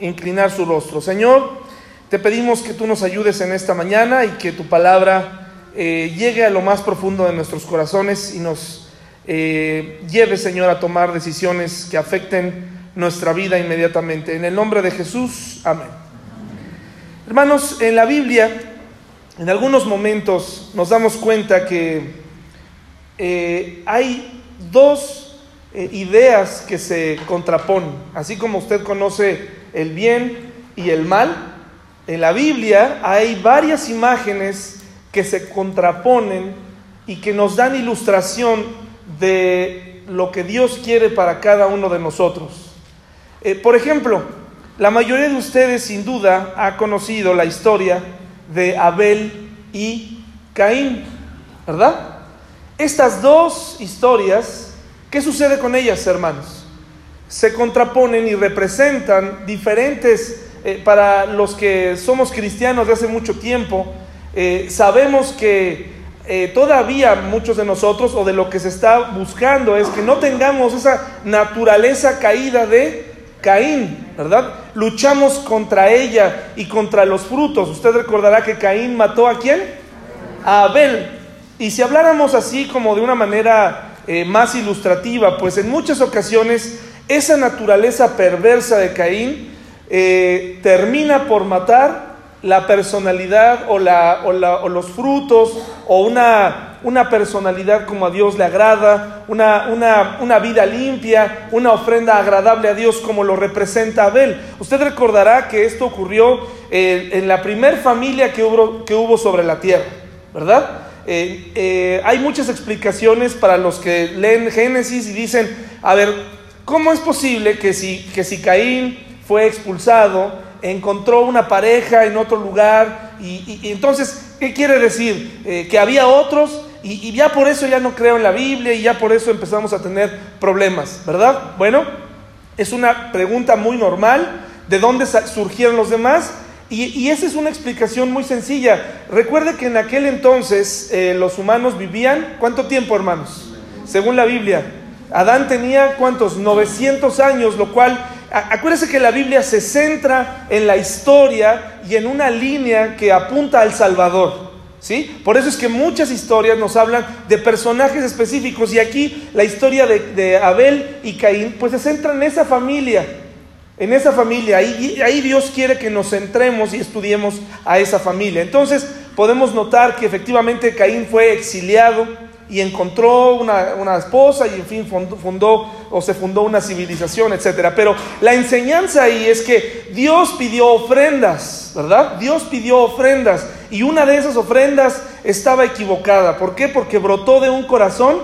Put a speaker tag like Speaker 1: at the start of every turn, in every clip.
Speaker 1: inclinar su rostro. Señor, te pedimos que tú nos ayudes en esta mañana y que tu palabra eh, llegue a lo más profundo de nuestros corazones y nos eh, lleve, Señor, a tomar decisiones que afecten nuestra vida inmediatamente. En el nombre de Jesús, amén. Hermanos, en la Biblia, en algunos momentos nos damos cuenta que eh, hay dos ideas que se contraponen. Así como usted conoce el bien y el mal, en la Biblia hay varias imágenes que se contraponen y que nos dan ilustración de lo que Dios quiere para cada uno de nosotros. Eh, por ejemplo, la mayoría de ustedes sin duda ha conocido la historia de Abel y Caín, ¿verdad? Estas dos historias, ¿qué sucede con ellas, hermanos? Se contraponen y representan diferentes, eh, para los que somos cristianos de hace mucho tiempo, eh, sabemos que eh, todavía muchos de nosotros o de lo que se está buscando es que no tengamos esa naturaleza caída de Caín, ¿verdad? Luchamos contra ella y contra los frutos. Usted recordará que Caín mató a quién? A Abel. Y si habláramos así como de una manera más ilustrativa, pues en muchas ocasiones esa naturaleza perversa de Caín eh, termina por matar la personalidad o, la, o, los frutos o una, una, personalidad como a Dios le agrada, una, una, una, vida limpia, una ofrenda agradable a Dios como lo representa Abel. Usted recordará que esto ocurrió eh, en la primer familia que hubo, que hubo sobre la tierra, ¿verdad? Eh, hay muchas explicaciones para los que leen Génesis y dicen, a ver, ¿cómo es posible que si, que si Caín fue expulsado, encontró una pareja en otro lugar y, y entonces, ¿qué quiere decir? Eh, que había otros y, y ya por eso ya no creo en la Biblia y ya por eso empezamos a tener problemas, ¿verdad? Bueno, es una pregunta muy normal, ¿de dónde surgieron los demás? Y, y, esa es una explicación muy sencilla. Recuerde que en aquel entonces eh, los humanos vivían, ¿cuánto tiempo hermanos? Según la Biblia. Adán tenía cuántos? 900 años, lo cual, acuérdese que la Biblia se centra en la historia y en una línea que apunta al Salvador. ¿Sí? Por eso es que muchas historias nos hablan de personajes específicos y aquí la historia de, de Abel y Caín pues se centra en esa familia, en esa familia. Ahí, ahí, Dios quiere que nos centremos y estudiemos a esa familia. Entonces podemos notar que efectivamente Caín fue exiliado y encontró una, una esposa y en fin fundó, o se fundó una civilización, etc. Pero la enseñanza ahí es que Dios pidió ofrendas, ¿verdad? Dios pidió ofrendas y una de esas ofrendas estaba equivocada. ¿Por qué? Porque brotó de un corazón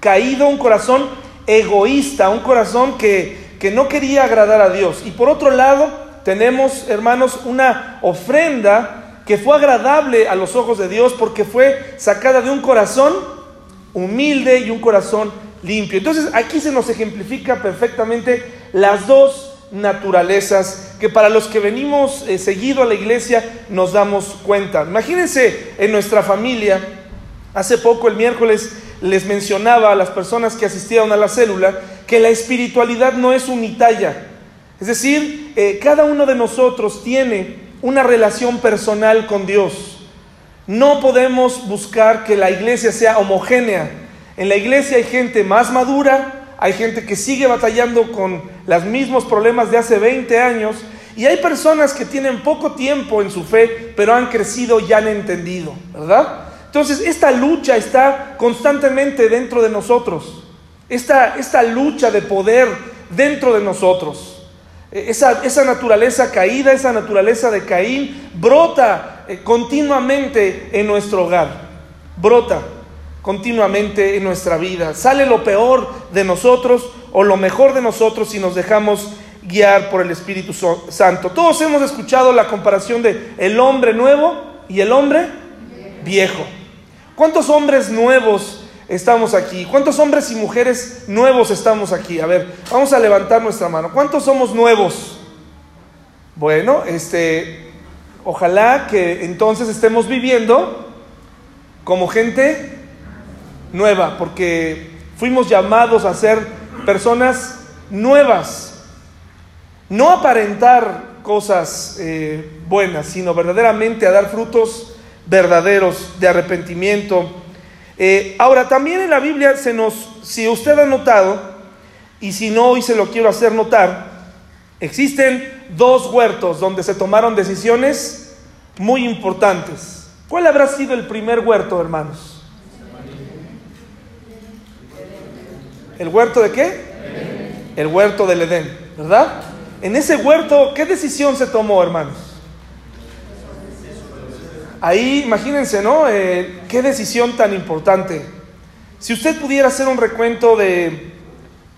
Speaker 1: caído, un corazón egoísta, un corazón que que no quería agradar a Dios. Y por otro lado, tenemos, hermanos, una ofrenda que fue agradable a los ojos de Dios porque fue sacada de un corazón humilde y un corazón limpio. Entonces aquí se nos ejemplifica perfectamente las dos naturalezas que para los que venimos eh, seguido a la iglesia nos damos cuenta. Imagínense en nuestra familia, hace poco el miércoles les mencionaba a las personas que asistieron a la célula que la espiritualidad no es unitalla. Es decir, eh, cada uno de nosotros tiene una relación personal con Dios. No podemos buscar que la iglesia sea homogénea. En la iglesia hay gente más madura, hay gente que sigue batallando con los mismos problemas de hace 20 años y hay personas que tienen poco tiempo en su fe, pero han crecido y han entendido, ¿verdad? Entonces, esta lucha está constantemente dentro de nosotros. Esta, esta lucha de poder dentro de nosotros. Esa, esa, naturaleza caída, esa naturaleza de Caín, brota eh, continuamente en nuestro hogar. Brota continuamente en nuestra vida. Sale lo peor de nosotros o lo mejor de nosotros si nos dejamos guiar por el Espíritu Santo. Todos hemos escuchado la comparación de el hombre nuevo y el hombre viejo. ¿Cuántos hombres nuevos estamos aquí? ¿Cuántos hombres y mujeres nuevos estamos aquí? A ver, vamos a levantar nuestra mano. ¿Cuántos somos nuevos? Bueno, este, ojalá que entonces estemos viviendo como gente nueva, porque fuimos llamados a ser personas nuevas, no aparentar cosas eh, buenas, sino verdaderamente a dar frutos verdaderos de arrepentimiento. Eh, ahora, también en la Biblia se nos, si usted ha notado, y si no, hoy se lo quiero hacer notar, existen dos huertos donde se tomaron decisiones muy importantes. ¿Cuál habrá sido el primer huerto, hermanos? ¿El huerto de qué? El huerto del Edén, ¿verdad? En ese huerto, ¿qué decisión se tomó, hermanos? Ahí, imagínense, ¿no? Eh, qué decisión tan importante. Si usted pudiera hacer un recuento de,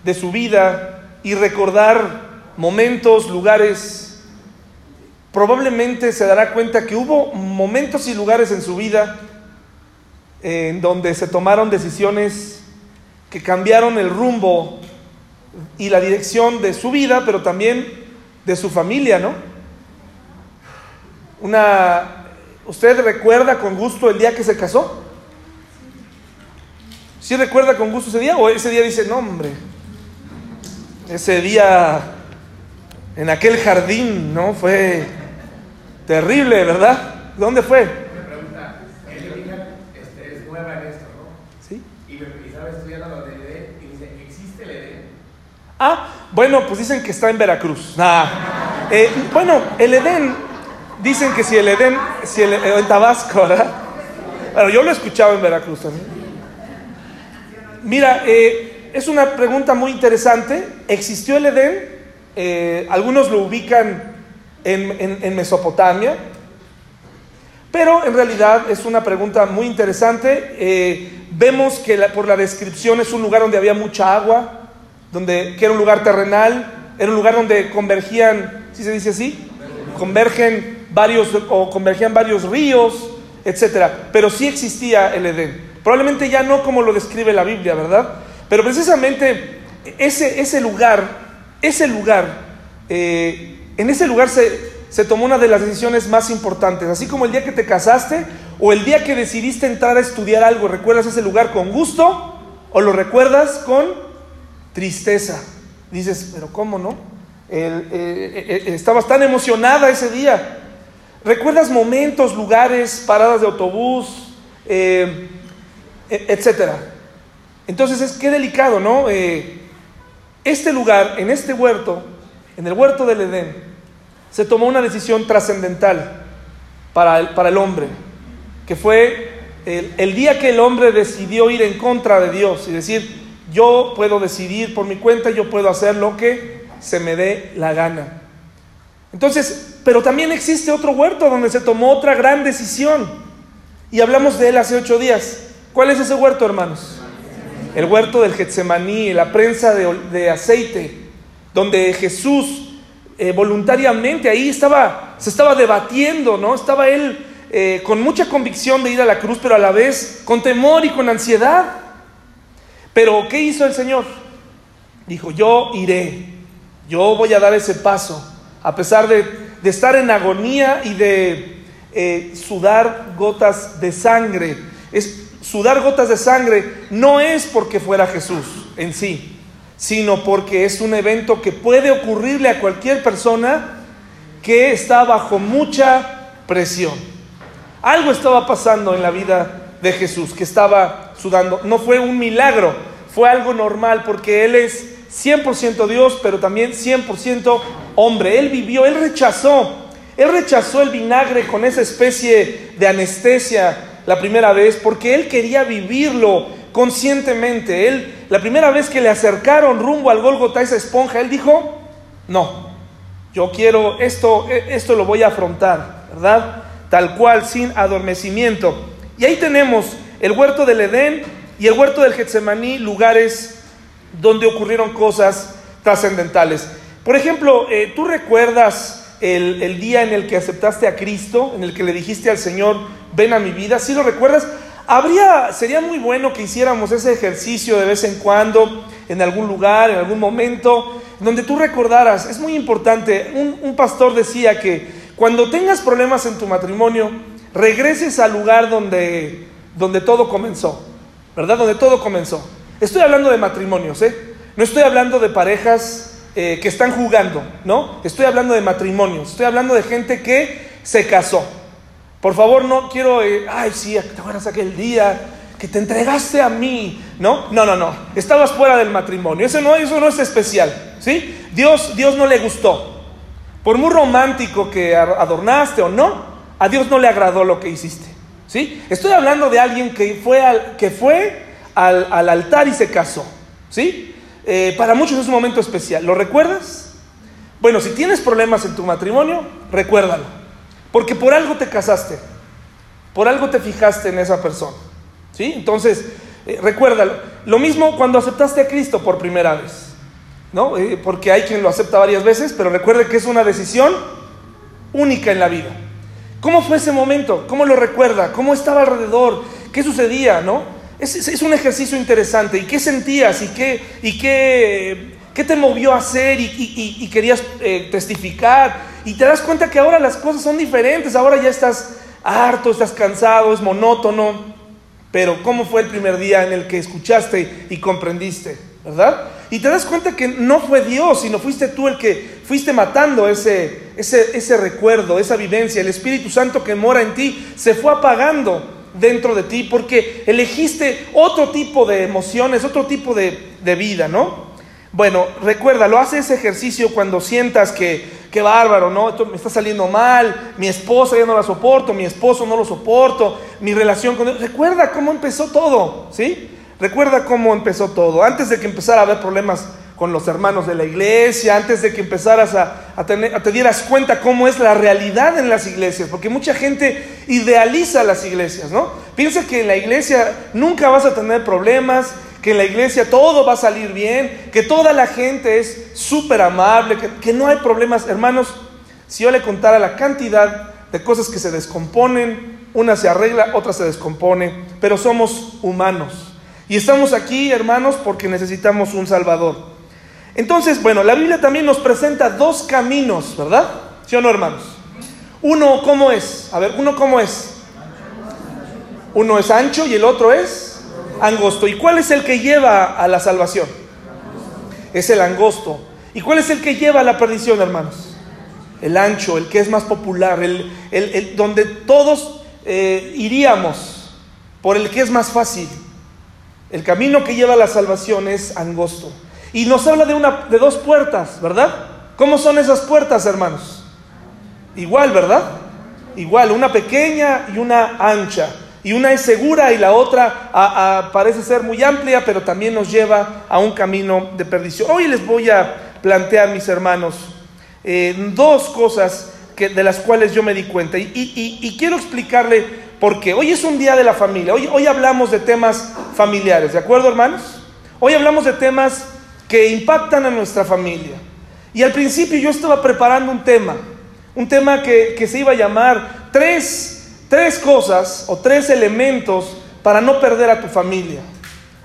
Speaker 1: de su vida y recordar momentos, lugares, probablemente se dará cuenta que hubo momentos y lugares en su vida en donde se tomaron decisiones que cambiaron el rumbo y la dirección de su vida, pero también de su familia, ¿no? Una, ¿Usted recuerda con gusto el día que se casó? ¿Sí recuerda con gusto ese día? ¿O ese día dice, no, hombre, ese día en aquel jardín, ¿no? Fue terrible, ¿verdad? ¿Dónde fue?
Speaker 2: Me pregunta, este, es nueva en esto, ¿no?
Speaker 1: ¿Sí?
Speaker 2: Y, me, estaba estudiando lo de Edén y dice, ¿existe el Edén?
Speaker 1: Ah, bueno, pues dicen que está en Veracruz. Nah. Eh, bueno, el Edén, dicen que si el Edén, si el, en Tabasco, ¿verdad? Pero yo lo he escuchado en Veracruz también. Mira, eh, es una pregunta muy interesante. ¿Existió el Edén? Eh, algunos lo ubican en, en, Mesopotamia, pero en realidad es una pregunta muy interesante. Eh, vemos que por la descripción es un lugar donde había mucha agua, donde, que era un lugar terrenal, era un lugar donde convergían, ¿sí se dice así? Convergen varios o convergían varios ríos, etcétera. Pero sí existía el Edén. Probablemente ya no como lo describe la Biblia, ¿verdad? Pero precisamente ese, ese lugar, ese lugar, eh, en ese lugar se, se tomó una de las decisiones más importantes. Así como el día que te casaste o el día que decidiste entrar a estudiar algo, ¿recuerdas ese lugar con gusto o lo recuerdas con tristeza? Dices, pero ¿cómo no? El, eh, eh, estabas tan emocionada ese día. ¿Recuerdas momentos, lugares, paradas de autobús, eh, etcétera? Entonces es qué delicado, ¿no? Eh, este lugar, en este huerto, en el huerto del Edén, se tomó una decisión trascendental para el, para el hombre, que fue el, el día que el hombre decidió ir en contra de Dios y decir, yo puedo decidir por mi cuenta, yo puedo hacer lo que se me dé la gana. Entonces, pero también existe otro huerto donde se tomó otra gran decisión. Y hablamos de él hace ocho días. ¿Cuál es ese huerto, hermanos? El huerto del Getsemaní, la prensa de, aceite, donde Jesús eh, voluntariamente ahí estaba, se estaba debatiendo, ¿no? Estaba él eh, con mucha convicción de ir a la cruz, pero a la vez con temor y con ansiedad. Pero ¿qué hizo el Señor? Dijo, yo iré, yo voy a dar ese paso, a pesar de, estar en agonía y de eh, sudar gotas de sangre. Es, sudar gotas de sangre no es porque fuera Jesús en sí, sino porque es un evento que puede ocurrirle a cualquier persona que está bajo mucha presión. Algo estaba pasando en la vida de Jesús, que estaba sudando. No fue un milagro, fue algo normal, porque Él es 100% Dios, pero también 100% hombre. Él vivió, Él rechazó, Él rechazó el vinagre con esa especie de anestesia la primera vez, porque Él quería vivirlo conscientemente. Él, la primera vez que le acercaron rumbo al Golgota esa esponja, Él dijo, no, yo quiero esto, esto lo voy a afrontar, ¿verdad? Tal cual, sin adormecimiento. Y ahí tenemos el huerto del Edén y el huerto del Getsemaní, lugares donde ocurrieron cosas trascendentales. Por ejemplo, eh, ¿tú recuerdas el, el, día en el que aceptaste a Cristo, en el que le dijiste al Señor, ven a mi vida? ¿Sí lo recuerdas? Habría, sería muy bueno que hiciéramos ese ejercicio de vez en cuando, en algún lugar, en algún momento, donde tú recordaras, es muy importante, un, un pastor decía que cuando tengas problemas en tu matrimonio, regreses al lugar donde, donde todo comenzó, ¿verdad? Donde todo comenzó. Estoy hablando de matrimonios, ¿eh? No estoy hablando de parejas eh, que están jugando, ¿no? Estoy hablando de matrimonios, estoy hablando de gente que se casó. Por favor, no quiero, eh, ay, sí, te acuerdas aquel día que te entregaste a mí, ¿no? No, no, no, estabas fuera del matrimonio, eso no, eso no es especial, ¿sí? Dios, Dios no le gustó. Por muy romántico que adornaste o no, a Dios no le agradó lo que hiciste, ¿sí? Estoy hablando de alguien que fue al, que fue al, al altar y se casó, ¿sí? Eh, para muchos es un momento especial. ¿Lo recuerdas? Bueno, si tienes problemas en tu matrimonio, recuérdalo. Porque por algo te casaste. Por algo te fijaste en esa persona. ¿Sí? Entonces, eh, recuérdalo. Lo mismo cuando aceptaste a Cristo por primera vez. ¿No? Eh, porque hay quien lo acepta varias veces, pero recuerde que es una decisión única en la vida. ¿Cómo fue ese momento? ¿Cómo lo recuerda? ¿Cómo estaba alrededor? ¿Qué sucedía? ¿No? Es, un ejercicio interesante. ¿Y qué sentías? ¿Y qué, y qué, qué te movió a hacer? ¿Y, querías eh, testificar? Y te das cuenta que ahora las cosas son diferentes. Ahora ya estás harto, estás cansado, es monótono. Pero ¿cómo fue el primer día en el que escuchaste y comprendiste? ¿Verdad? Y te das cuenta que no fue Dios, sino fuiste tú el que fuiste matando ese, ese, ese recuerdo, esa vivencia. El Espíritu Santo que mora en ti se fue apagando dentro de ti porque elegiste otro tipo de emociones, otro tipo de, vida, ¿no? Bueno, recuerda, lo hace ese ejercicio cuando sientas que, qué bárbaro, ¿no? Esto me está saliendo mal, mi esposa ya no la soporto, mi esposo no lo soporto, mi relación con él. Recuerda cómo empezó todo, ¿sí? Recuerda cómo empezó todo. Antes de que empezara a haber problemas con los hermanos de la iglesia, antes de que empezaras a, tener, a te dieras cuenta cómo es la realidad en las iglesias, porque mucha gente idealiza las iglesias, ¿no? Piensa que en la iglesia nunca vas a tener problemas, que en la iglesia todo va a salir bien, que toda la gente es súper amable, que, que no hay problemas. Hermanos, si yo le contara la cantidad de cosas que se descomponen, una se arregla, otra se descompone, pero somos humanos. Y estamos aquí, hermanos, porque necesitamos un Salvador. Entonces, bueno, la Biblia también nos presenta dos caminos, ¿verdad? ¿Sí o no, hermanos? Uno, ¿cómo es? A ver, uno, ¿cómo es? Uno es ancho y el otro es angosto. ¿Y cuál es el que lleva a la salvación? Es el angosto. ¿Y cuál es el que lleva a la perdición, hermanos? El ancho, el que es más popular, el, el, donde todos eh, iríamos por el que es más fácil. El camino que lleva a la salvación es angosto. Y nos habla de, una, de dos puertas, ¿verdad? ¿Cómo son esas puertas, hermanos? Igual, ¿verdad? Igual, una pequeña y una ancha. Y una es segura y la otra parece ser muy amplia, pero también nos lleva a un camino de perdición. Hoy les voy a plantear, mis hermanos, eh, dos cosas que, de las cuales yo me di cuenta. Y, quiero explicarle por qué. Hoy es un día de la familia. Hoy, hoy hablamos de temas familiares, ¿de acuerdo, hermanos? Hoy hablamos de temas que impactan a nuestra familia. Y al principio yo estaba preparando un tema, un tema que, se iba a llamar tres, tres cosas o tres elementos para no perder a tu familia.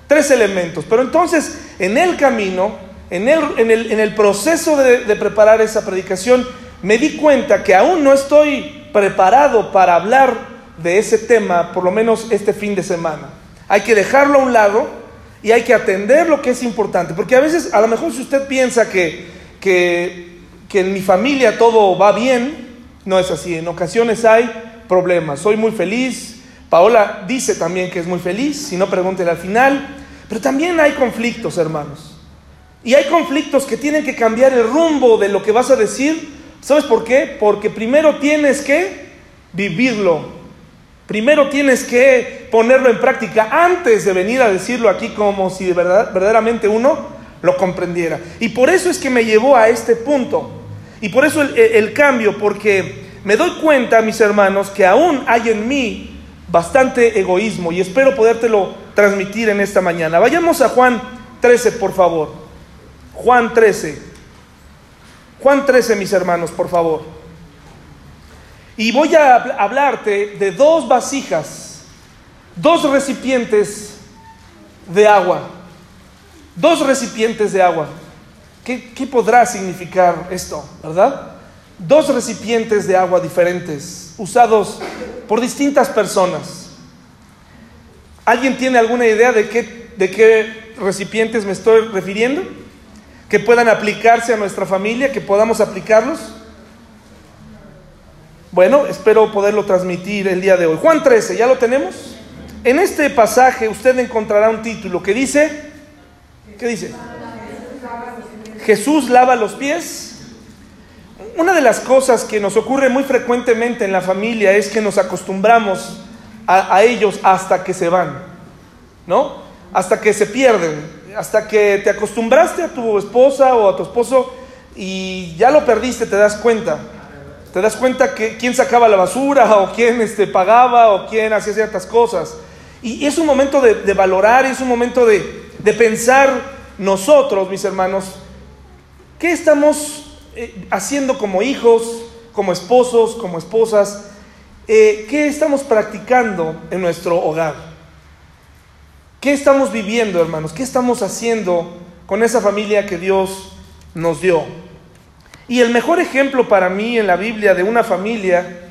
Speaker 1: Tres elementos. Pero entonces, en el camino, en el, en el, en el proceso de, de preparar esa predicación, me di cuenta que aún no estoy preparado para hablar de ese tema, por lo menos este fin de semana. Hay que dejarlo a un lado y hay que atender lo que es importante. Porque a veces, a lo mejor si usted piensa que, que, en mi familia todo va bien, no es así. En ocasiones hay problemas. Soy muy feliz. Paola dice también que es muy feliz, si no pregúntele al final. Pero también hay conflictos, hermanos. Y hay conflictos que tienen que cambiar el rumbo de lo que vas a decir. ¿Sabes por qué? Porque primero tienes que vivirlo. Primero tienes que ponerlo en práctica antes de venir a decirlo aquí como si verdad, verdaderamente uno lo comprendiera. Y por eso es que me llevó a este punto. Y por eso el, el cambio, porque me doy cuenta, mis hermanos, que aún hay en mí bastante egoísmo y espero podértelo transmitir en esta mañana. Vayamos a Juan 13, por favor. Juan 13. Juan 13, mis hermanos, por favor. Y voy a hablarte de dos vasijas, dos recipientes de agua. Dos recipientes de agua. ¿Qué, podrá significar esto, verdad? Dos recipientes de agua diferentes, usados por distintas personas. ¿Alguien tiene alguna idea de qué, de qué recipientes me estoy refiriendo? que puedan aplicarse a nuestra familia, que podamos aplicarlos? Bueno, espero poderlo transmitir el día de hoy. Juan 13, ¿ya lo tenemos? En este pasaje usted encontrará un título que dice, ¿qué dice? Jesús lava los pies. Una de las cosas que nos ocurre muy frecuentemente en la familia es que nos acostumbramos a, a ellos hasta que se van, ¿no? Hasta que se pierden, hasta que te acostumbraste a tu esposa o a tu esposo y ya lo perdiste, te das cuenta. Te das cuenta que quién sacaba la basura o quién este, pagaba o quién hacía ciertas cosas. Y es un momento de, valorar, es un momento de, de, pensar nosotros, mis hermanos, qué estamos eh, haciendo como hijos, como esposos, como esposas, eh, qué estamos practicando en nuestro hogar. ¿Qué estamos viviendo, hermanos? ¿Qué estamos haciendo con esa familia que Dios nos dio? Y el mejor ejemplo para mí en la Biblia de una familia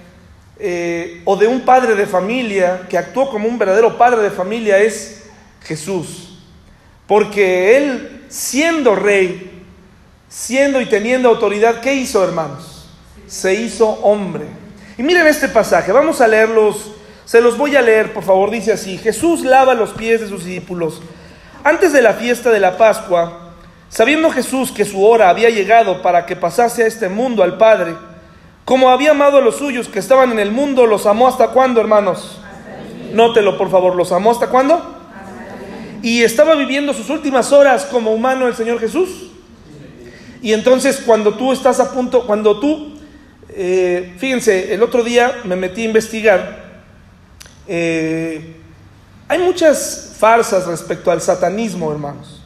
Speaker 1: eh, o de un padre de familia que actuó como un verdadero padre de familia es Jesús. Porque él, siendo rey, siendo y teniendo autoridad, ¿qué hizo, hermanos? Se hizo hombre. Y miren este pasaje, vamos a leerlos, se los voy a leer, por favor, dice así, Jesús lava los pies de sus discípulos. Antes de la fiesta de la Pascua, Sabiendo Jesús que su hora había llegado para que pasase a este mundo al Padre, como había amado a los suyos que estaban en el mundo, los amó hasta cuándo, hermanos? Nótelo, por favor, ¿los amó hasta cuándo? Y estaba viviendo sus últimas horas como humano el Señor Jesús. Y entonces cuando tú estás a punto, cuando tú, eh, fíjense, el otro día me metí a investigar, eh, hay muchas farsas respecto al satanismo, hermanos.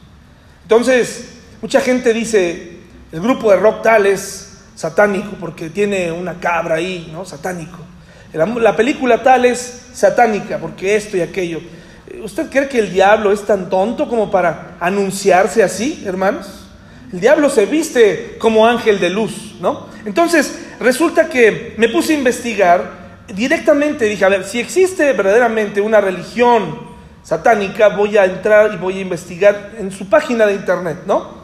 Speaker 1: Entonces, Mucha gente dice, el grupo de rock tal es satánico porque tiene una cabra ahí, ¿no? Satánico. La, película tal es satánica porque esto y aquello. ¿Usted cree que el diablo es tan tonto como para anunciarse así, hermanos? El diablo se viste como ángel de luz, ¿no? Entonces, resulta que me puse a investigar directamente, dije, a ver, si existe verdaderamente una religión satánica, voy a entrar y voy a investigar en su página de internet, ¿no?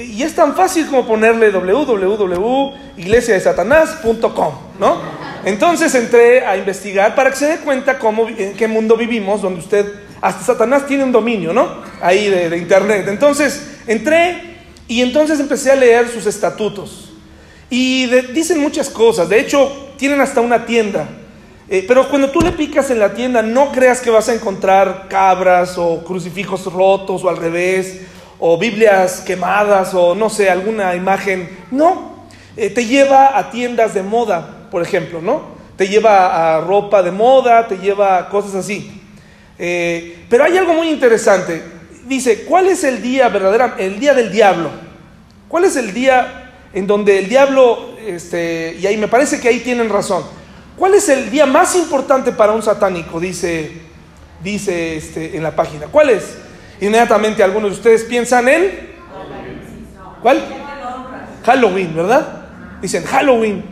Speaker 1: Y es tan fácil como ponerle www.iglesiadesatanás.com, ¿no? Entonces entré a investigar para que se dé cuenta cómo, en qué mundo vivimos, donde usted, hasta Satanás tiene un dominio, ¿no? Ahí de, internet. Entonces entré y entonces empecé a leer sus estatutos. Y dicen muchas cosas, de hecho tienen hasta una tienda. Eh, pero cuando tú le picas en la tienda, no creas que vas a encontrar cabras o crucifijos rotos o al revés o Biblias quemadas o no sé, alguna imagen. No, eh, te lleva a tiendas de moda, por ejemplo, ¿no? Te lleva a ropa de moda, te lleva a cosas así. Eh, pero hay algo muy interesante. Dice, ¿cuál es el día verdadero, el día del diablo? ¿Cuál es el día en donde el diablo, este, y ahí me parece que ahí tienen razón, ¿cuál es el día más importante para un satánico? Dice, dice este, en la página. ¿Cuál es? Inmediatamente algunos de ustedes piensan en... ¿Cuál? Halloween, ¿verdad? Dicen Halloween.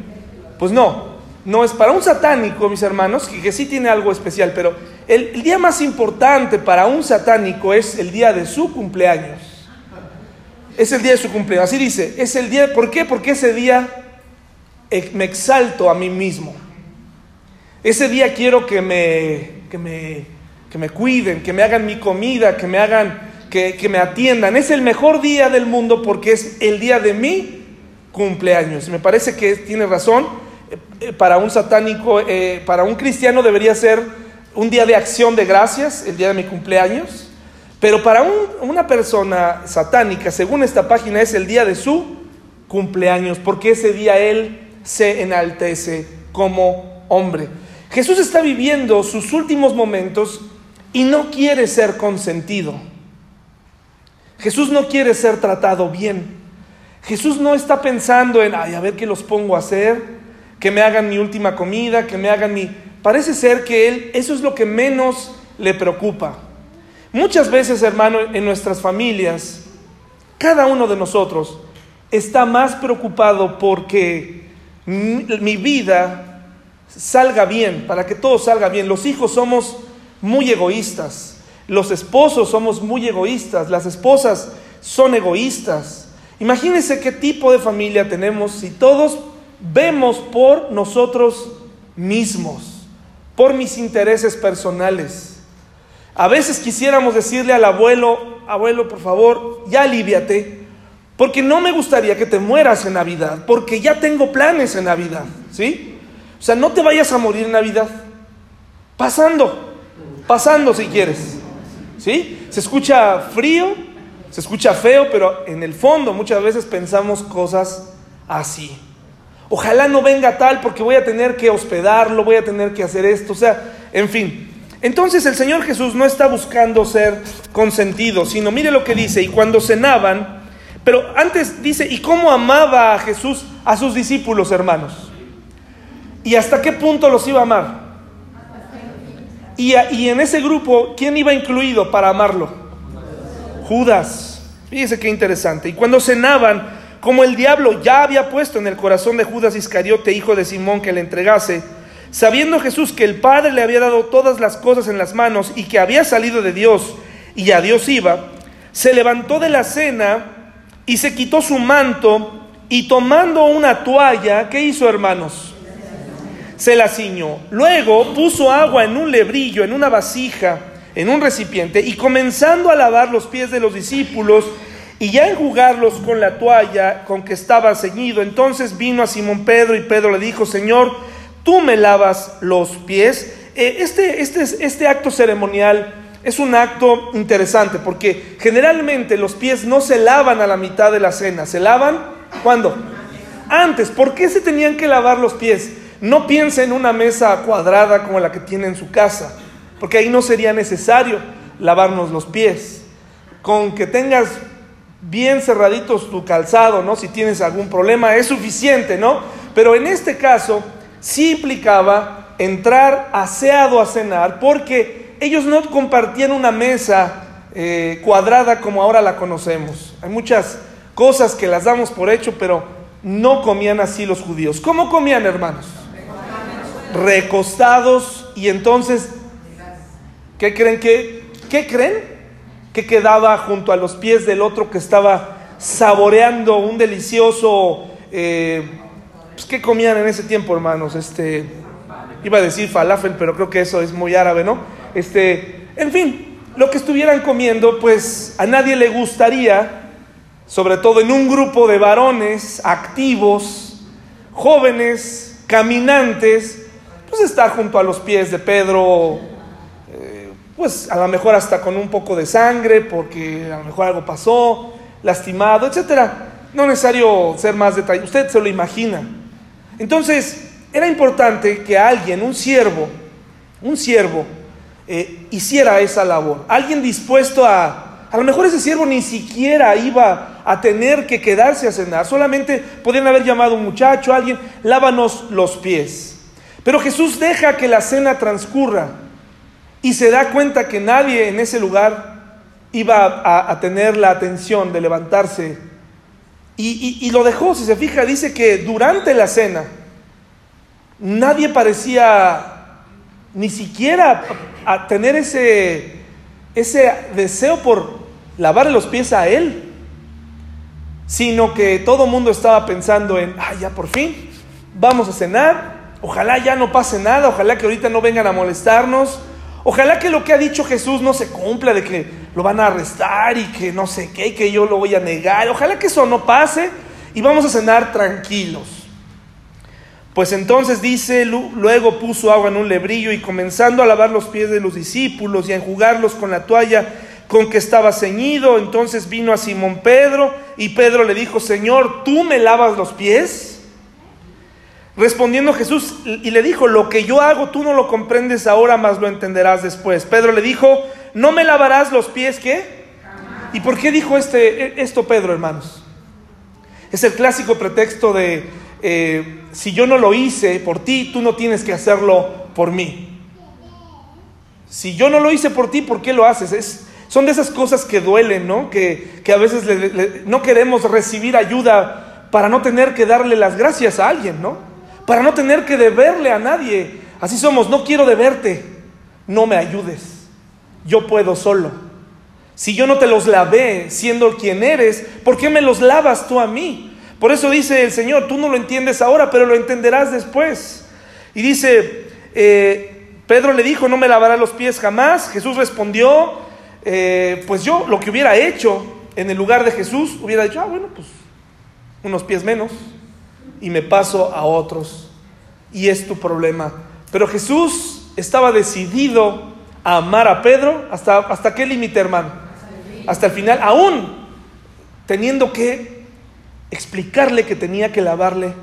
Speaker 1: Pues no, no es para un satánico, mis hermanos, que, sí tiene algo especial, pero el, el, día más importante para un satánico es el día de su cumpleaños. Es el día de su cumpleaños. Así dice, es el día, ¿por qué? Porque ese día eh, me exalto a mí mismo. Ese día quiero que me, que me que me cuiden, que me hagan mi comida, que me hagan, que, me atiendan. Es el mejor día del mundo porque es el día de mi cumpleaños. Me parece que tiene razón. Eh, para un satánico, eh, para un cristiano debería ser un día de acción de gracias, el día de mi cumpleaños. Pero para una persona satánica, según esta página, es el día de su cumpleaños, porque ese día él se enaltece como hombre. Jesús está viviendo sus últimos momentos y no quiere ser consentido. Jesús no quiere ser tratado bien. Jesús no está pensando en, ay, a ver qué los pongo a hacer, que me hagan mi última comida, que me hagan mi... Parece ser que Él, eso es lo que menos le preocupa. Muchas veces, hermano, en nuestras familias, cada uno de nosotros está más preocupado porque mi vida salga bien, para que todo salga bien. Los hijos somos muy egoístas. Los esposos somos muy egoístas, las esposas son egoístas. Imagínense qué tipo de familia tenemos si todos vemos por nosotros mismos, por mis intereses personales. A veces quisiéramos decirle al abuelo, abuelo, por favor, ya aliviate, porque no me gustaría que te mueras en Navidad, porque ya tengo planes en Navidad, ¿sí? O sea, no te vayas a morir en Navidad. Pasando, pasando si quieres. ¿Sí? Se escucha frío, se escucha feo, pero en el fondo muchas veces pensamos cosas así. Ojalá no venga tal porque voy a tener que hospedarlo, voy a tener que hacer esto, o sea, en fin. Entonces el Señor Jesús no está buscando ser consentido, sino mire lo que dice, y cuando cenaban, pero antes dice, ¿y cómo amaba a Jesús a sus discípulos, hermanos? ¿Y hasta qué punto los iba a amar? Y, en ese grupo, ¿quién iba incluido para amarlo? Judas. Fíjese qué interesante. Y cuando cenaban, como el diablo ya había puesto en el corazón de Judas Iscariote, hijo de Simón, que le entregase, sabiendo Jesús que el Padre le había dado todas las cosas en las manos y que había salido de Dios y a Dios iba, se levantó de la cena y se quitó su manto y tomando una toalla, ¿qué hizo hermanos? Se la ciñó. Luego puso agua en un lebrillo, en una vasija, en un recipiente y comenzando a lavar los pies de los discípulos y ya enjugarlos con la toalla con que estaba ceñido, entonces vino a Simón Pedro y Pedro le dijo, Señor, tú me lavas los pies. Eh, este, este, este acto ceremonial es un acto interesante porque generalmente los pies no se lavan a la mitad de la cena, se lavan ¿cuándo? Antes. ¿Por qué se tenían que lavar los pies? No piense en una mesa cuadrada como la que tiene en su casa, porque ahí no sería necesario lavarnos los pies. Con que tengas bien cerraditos tu calzado, ¿no? Si tienes algún problema, es suficiente, ¿no? Pero en este caso sí implicaba entrar aseado a cenar, porque ellos no compartían una mesa eh, cuadrada como ahora la conocemos. Hay muchas cosas que las damos por hecho, pero no comían así los judíos. ¿Cómo comían, hermanos? Recostados y entonces, ¿qué creen que, qué creen? Que quedaba junto a los pies del otro que estaba saboreando un delicioso, eh, pues, ¿qué comían en ese tiempo, hermanos? Este, iba a decir falafel, pero creo que eso es muy árabe, ¿no? Este, en fin, lo que estuvieran comiendo, pues a nadie le gustaría, sobre todo en un grupo de varones activos, jóvenes, caminantes, pues estar junto a los pies de Pedro, eh, pues a lo mejor hasta con un poco de sangre, porque a lo mejor algo pasó, lastimado, etcétera. No necesario ser más detallado, usted se lo imagina. Entonces, era importante que alguien, un siervo, un siervo, eh, hiciera esa labor. Alguien dispuesto a, a lo mejor ese siervo ni siquiera iba a tener que quedarse a cenar, solamente podían haber llamado a un muchacho, alguien, lávanos los pies. Pero Jesús deja que la cena transcurra y se da cuenta que nadie en ese lugar iba a, tener la atención de levantarse. Y, lo dejó, si se fija, dice que durante la cena nadie parecía ni siquiera tener ese, ese deseo por lavarle los pies a él, sino que todo el mundo estaba pensando en, ah, ya por fin, vamos a cenar, ojalá ya no pase nada, ojalá que ahorita no vengan a molestarnos, ojalá que lo que ha dicho Jesús no se cumpla, de que lo van a arrestar y que no sé qué, y que yo lo voy a negar, ojalá que eso no pase y vamos a cenar tranquilos. Pues entonces dice, luego puso agua en un lebrillo y comenzando a lavar los pies de los discípulos y a enjugarlos con la toalla con que estaba ceñido, entonces vino a Simón Pedro y Pedro le dijo, Señor, ¿tú me lavas los pies? Respondiendo Jesús y le dijo, lo que yo hago tú no lo comprendes ahora, mas lo entenderás después. Pedro le dijo, ¿no me lavarás los pies qué? ¿Y por qué dijo este, esto Pedro, hermanos? Es el clásico pretexto de, eh, si yo no lo hice por ti, tú no tienes que hacerlo por mí. Si yo no lo hice por ti, ¿por qué lo haces? Es, son de esas cosas que duelen, ¿no? Que, que a veces le, no queremos recibir ayuda para no tener que darle las gracias a alguien, ¿no? Para no tener que deberle a nadie. Así somos, no quiero deberte, no me ayudes, yo puedo solo. Si yo no te los lavé siendo quien eres, ¿por qué me los lavas tú a mí? Por eso dice el Señor, tú no lo entiendes ahora, pero lo entenderás después. Y dice, eh, Pedro le dijo, no me lavará los pies jamás. Jesús respondió, eh, pues yo lo que hubiera hecho en el lugar de Jesús, hubiera dicho, ah, bueno, pues unos pies menos y me paso a otros. Y es tu problema. Pero Jesús estaba decidido a amar a Pedro hasta, hasta qué límite, hermano. Hasta el final, aún teniendo que explicarle que tenía que lavarle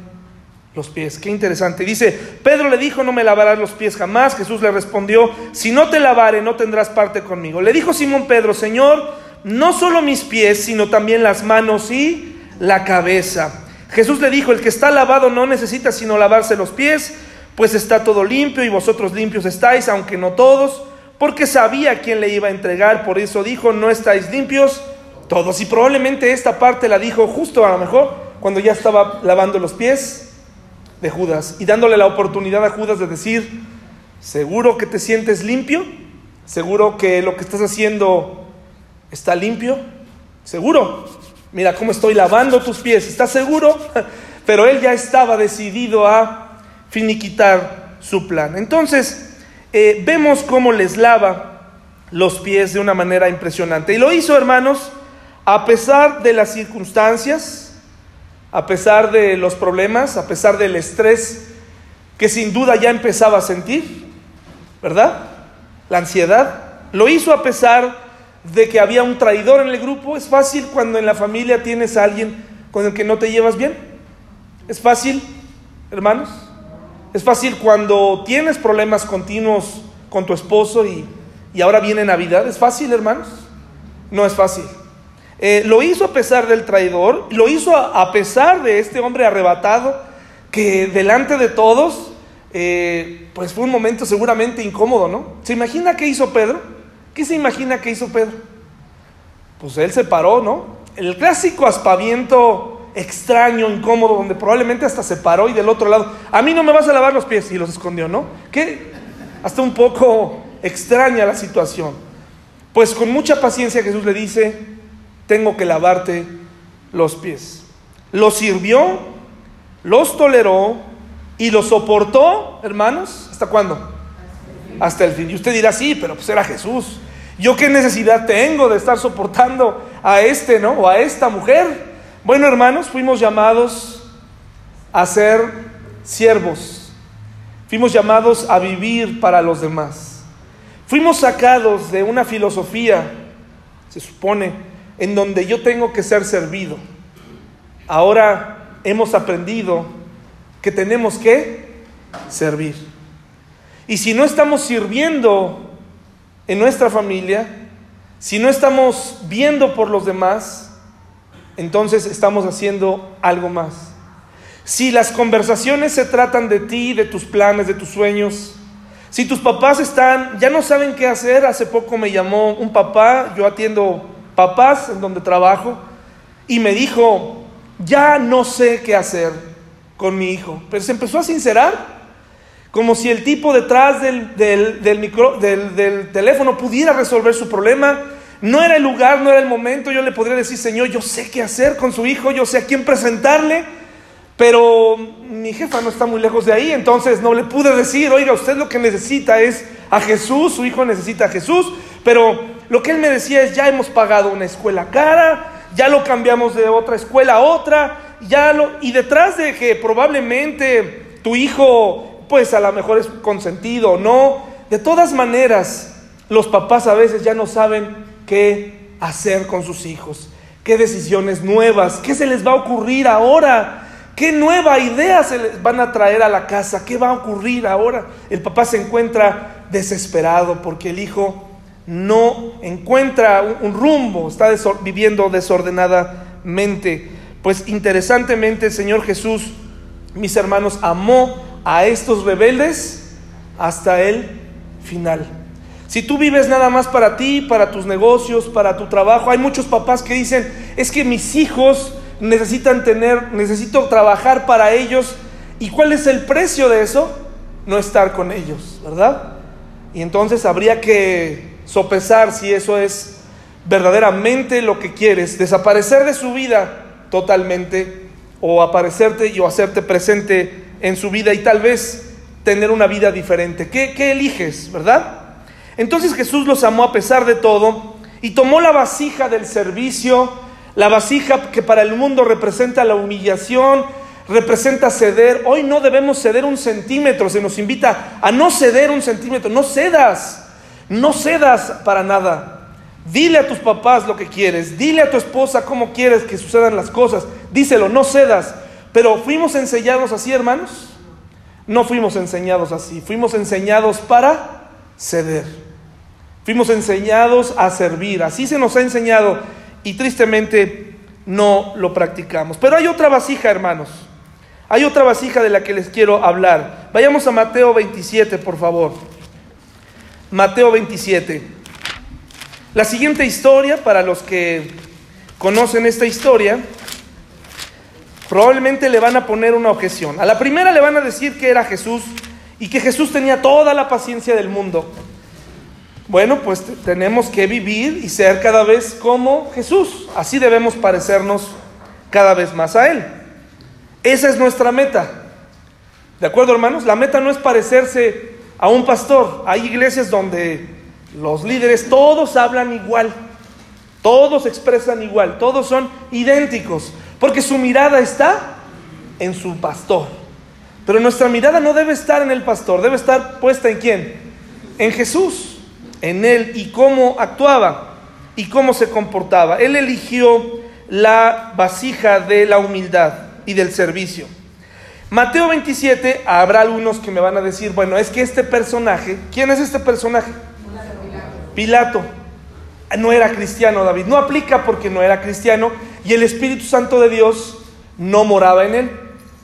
Speaker 1: los pies. Qué interesante. Dice, Pedro le dijo, no me lavarás los pies jamás. Jesús le respondió, si no te lavare, no tendrás parte conmigo. Le dijo Simón Pedro, Señor, no solo mis pies, sino también las manos y la cabeza. Jesús le dijo, el que está lavado no necesita sino lavarse los pies, pues está todo limpio y vosotros limpios estáis, aunque no todos, porque sabía quién le iba a entregar, por eso dijo, no estáis limpios todos. Y probablemente esta parte la dijo justo a lo mejor cuando ya estaba lavando los pies de Judas y dándole la oportunidad a Judas de decir, ¿seguro que te sientes limpio? ¿Seguro que lo que estás haciendo está limpio? ¿Seguro? Mira cómo estoy lavando tus pies, ¿estás seguro? Pero él ya estaba decidido a finiquitar su plan. Entonces, eh, vemos cómo les lava los pies de una manera impresionante. Y lo hizo, hermanos, a pesar de las circunstancias, a pesar de los problemas, a pesar del estrés que sin duda ya empezaba a sentir, ¿verdad? La ansiedad. Lo hizo a pesar de que había un traidor en el grupo. Es fácil cuando en la familia tienes a alguien con el que no te llevas bien. Es fácil, hermanos. Es fácil cuando tienes problemas continuos con tu esposo y, ahora viene Navidad. ¿Es fácil, hermanos? No es fácil. Eh, lo hizo a pesar del traidor, lo hizo a, pesar de este hombre arrebatado que delante de todos, eh, pues fue un momento seguramente incómodo, ¿no? ¿Se imagina qué hizo Pedro? ¿Qué se imagina que hizo Pedro? Pues él se paró, ¿no? El clásico aspaviento extraño, incómodo, donde probablemente hasta se paró y del otro lado, a mí no me vas a lavar los pies y los escondió, ¿no? Que hasta un poco extraña la situación. Pues con mucha paciencia Jesús le dice, tengo que lavarte los pies. Los sirvió, los toleró y los soportó, hermanos, ¿hasta cuándo? Hasta el fin. Y usted dirá, sí, pero pues era Jesús. ¿Yo qué necesidad tengo de estar soportando a este, ¿no? O a esta mujer. Bueno, hermanos, fuimos llamados a ser siervos. Fuimos llamados a vivir para los demás. Fuimos sacados de una filosofía, se supone, en donde yo tengo que ser servido. Ahora hemos aprendido que tenemos que servir. Y si no estamos sirviendo en nuestra familia, si no estamos viendo por los demás, entonces estamos haciendo algo más. Si las conversaciones se tratan de ti, de tus planes, de tus sueños, si tus papás están, ya no saben qué hacer, hace poco me llamó un papá, yo atiendo papás en donde trabajo, y me dijo, ya no sé qué hacer con mi hijo, pero se empezó a sincerar como si el tipo detrás del, del, teléfono pudiera resolver su problema. No era el lugar, no era el momento. Yo le podría decir, Señor, yo sé qué hacer con su hijo, yo sé a quién presentarle, pero mi jefa no está muy lejos de ahí, entonces no le pude decir, oiga, usted lo que necesita es a Jesús, su hijo necesita a Jesús, pero lo que él me decía es, ya hemos pagado una escuela cara, ya lo cambiamos de otra escuela a otra, ya lo, y detrás de que probablemente tu hijo pues a lo mejor es consentido o no. De todas maneras, los papás a veces ya no saben qué hacer con sus hijos, qué decisiones nuevas, qué se les va a ocurrir ahora, qué nueva idea se les van a traer a la casa, qué va a ocurrir ahora. El papá se encuentra desesperado porque el hijo no encuentra un rumbo, está viviendo desordenadamente. Pues interesantemente el Señor Jesús, mis hermanos, amó a estos rebeldes hasta el final. Si tú vives nada más para ti, para tus negocios, para tu trabajo, hay muchos papás que dicen, es que mis hijos necesitan tener, necesito trabajar para ellos. ¿Y cuál es el precio de eso? No estar con ellos, ¿verdad? Y entonces habría que sopesar si eso es verdaderamente lo que quieres, desaparecer de su vida totalmente o aparecerte y o hacerte presente en su vida y tal vez tener una vida diferente. ¿Qué, qué eliges, verdad? Entonces Jesús los amó a pesar de todo y tomó la vasija del servicio, la vasija que para el mundo representa la humillación, representa ceder. Hoy no debemos ceder un centímetro, se nos invita a no ceder un centímetro, no cedas, no cedas para nada. Dile a tus papás lo que quieres, dile a tu esposa cómo quieres que sucedan las cosas, díselo, no cedas. Pero fuimos enseñados así, hermanos. No fuimos enseñados así, fuimos enseñados para ceder. Fuimos enseñados a servir, así se nos ha enseñado y tristemente no lo practicamos. Pero hay otra vasija, hermanos. Hay otra vasija de la que les quiero hablar. Vayamos a Mateo 27, por favor. Mateo 27. La siguiente historia, para los que conocen esta historia, probablemente le van a poner una objeción. A la primera le van a decir que era Jesús y que Jesús tenía toda la paciencia del mundo. Bueno, pues tenemos que vivir y ser cada vez como Jesús. Así debemos parecernos cada vez más a Él. Esa es nuestra meta. ¿De acuerdo, hermanos? La meta no es parecerse a un pastor. Hay iglesias donde los líderes todos hablan igual, todos expresan igual, todos son idénticos, porque su mirada está en su pastor. Pero nuestra mirada no debe estar en el pastor, debe estar puesta en quién? En Jesús, en Él y cómo actuaba y cómo se comportaba. Él eligió la vasija de la humildad y del servicio. Mateo 27, habrá algunos que me van a decir, bueno, es que este personaje, ¿quién es este personaje? Pilato. No era cristiano David, no aplica porque no era cristiano y el Espíritu Santo de Dios no moraba en él.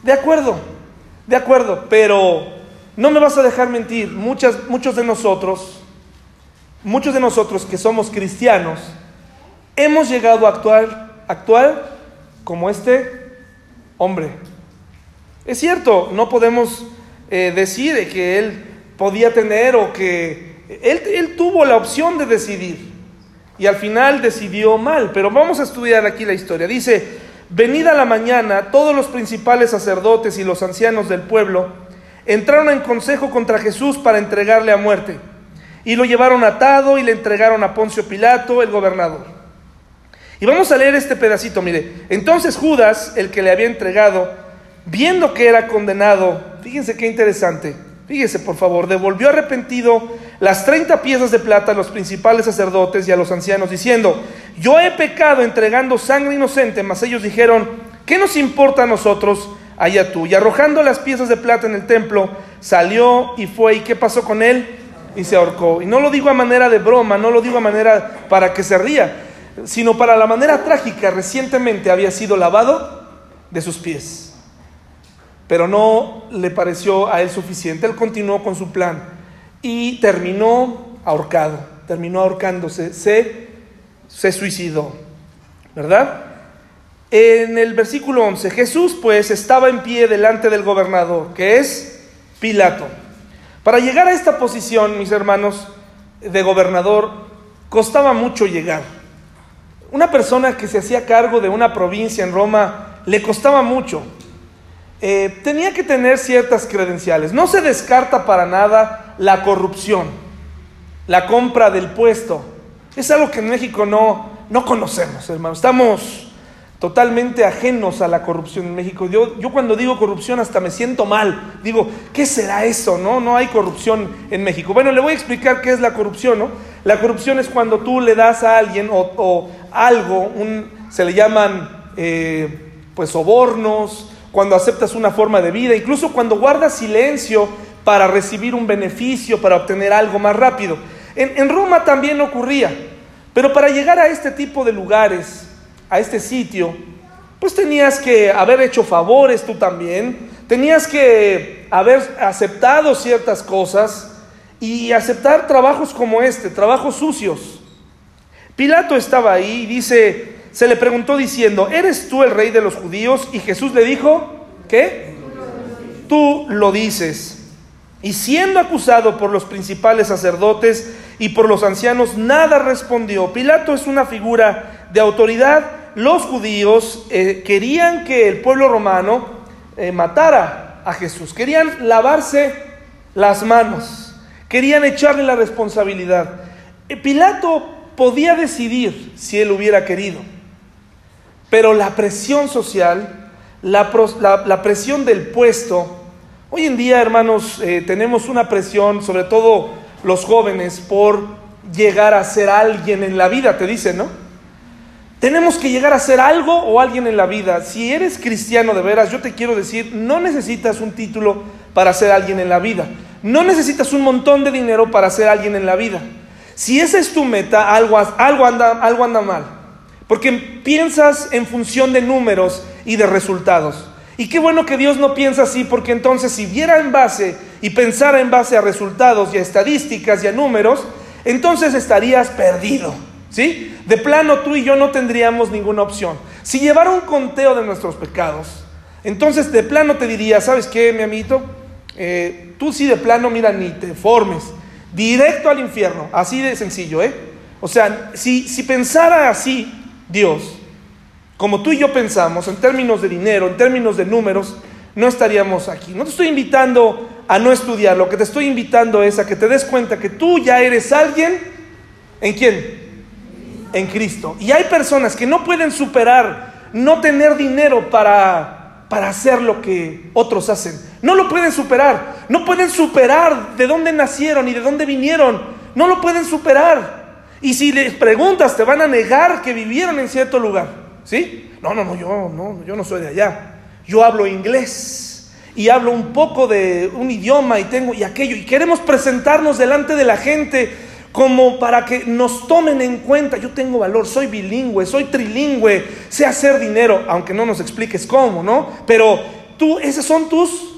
Speaker 1: De acuerdo, de acuerdo, pero no me vas a dejar mentir, muchas, muchos de nosotros, muchos de nosotros que somos cristianos, hemos llegado a actuar, actuar como este hombre. Es cierto, no podemos eh, decir que él podía tener o que él, tuvo la opción de decidir y al final decidió mal, pero vamos a estudiar aquí la historia. Dice, venida la mañana, todos los principales sacerdotes y los ancianos del pueblo entraron en consejo contra Jesús para entregarle a muerte. Y lo llevaron atado y le entregaron a Poncio Pilato, el gobernador. Y vamos a leer este pedacito, mire. Entonces Judas, el que le había entregado, viendo que era condenado, fíjense qué interesante, Fíjese, por favor, devolvió arrepentido las 30 piezas de plata a los principales sacerdotes y a los ancianos, diciendo, yo he pecado entregando sangre inocente, mas ellos dijeron, ¿qué nos importa a nosotros? Allá tú. Y arrojando las piezas de plata en el templo, salió y fue. ¿Y qué pasó con él? Y se ahorcó. Y no lo digo a manera de broma, no lo digo a manera para que se ría, sino para la manera trágica. Recientemente había sido lavado de sus pies pero no le pareció a él suficiente. Él continuó con su plan y terminó ahorcado, terminó ahorcándose, se, se suicidó, ¿verdad? En el versículo 11, Jesús pues estaba en pie delante del gobernador, que es Pilato. Para llegar a esta posición, mis hermanos, de gobernador, costaba mucho llegar. Una persona que se hacía cargo de una provincia en Roma le costaba mucho. Eh, tenía que tener ciertas credenciales. No se descarta para nada la corrupción, la compra del puesto. Es algo que en México no, no conocemos, hermano. Estamos totalmente ajenos a la corrupción en México. Yo, cuando digo corrupción hasta me siento mal. Digo, ¿qué será eso? No, no hay corrupción en México. Bueno, le voy a explicar qué es la corrupción. ¿no? La corrupción es cuando tú le das a alguien o, algo, un, se le llaman eh, pues sobornos, cuando aceptas una forma de vida, incluso cuando guardas silencio para recibir un beneficio, para obtener algo más rápido. En, Roma también ocurría, pero para llegar a este tipo de lugares, a este sitio, pues tenías que haber hecho favores tú también, tenías que haber aceptado ciertas cosas y aceptar trabajos como este, trabajos sucios. Pilato estaba ahí y dice, se le preguntó diciendo, ¿eres tú el rey de los judíos? Y Jesús le dijo, ¿qué? Tú lo dices. Y siendo acusado por los principales sacerdotes y por los ancianos, nada respondió. Pilato es una figura de autoridad. Los judíos eh, querían que el pueblo romano eh, matara a Jesús. Querían lavarse las manos. Querían echarle la responsabilidad. Eh, Pilato podía decidir si él hubiera querido. Pero la presión social, la, presión del puesto, Hoy en día, hermanos, eh, tenemos una presión, sobre todo los jóvenes, por llegar a ser alguien en la vida, te dicen, ¿no? Tenemos que llegar a ser algo o alguien en la vida. Si eres cristiano de veras, yo te quiero decir, no necesitas un título para ser alguien en la vida. No necesitas un montón de dinero para ser alguien en la vida. Si esa es tu meta, algo, algo, anda, algo anda mal. Porque piensas en función de números y de resultados. Y qué bueno que Dios no piensa así, porque entonces si viera en base y pensara en base a resultados y a estadísticas y a números, entonces estarías perdido. ¿Sí? De plano tú y yo no tendríamos ninguna opción. Si llevara un conteo de nuestros pecados, entonces de plano te diría, ¿sabes qué, mi amiguito? Eh, tú sí de plano, mira, ni te formes. Directo al infierno, así de sencillo, ¿eh? O sea, si, si pensara así Dios, como tú y yo pensamos, en términos de dinero, en términos de números, no estaríamos aquí. No te estoy invitando a no estudiar, lo que te estoy invitando es a que te des cuenta que tú ya eres alguien en quién? En Cristo. Y hay personas que no pueden superar no tener dinero para, para hacer lo que otros hacen. No lo pueden superar. No pueden superar de dónde nacieron y de dónde vinieron. No lo pueden superar. Y si les preguntas, te van a negar que vivieron en cierto lugar. ¿Sí? No, no, no, yo no, yo no soy de allá. Yo hablo inglés y hablo un poco de un idioma y tengo y aquello y queremos presentarnos delante de la gente como para que nos tomen en cuenta. Yo tengo valor, soy bilingüe, soy trilingüe, sé hacer dinero, aunque no nos expliques cómo, ¿no? Pero tú, esas son tus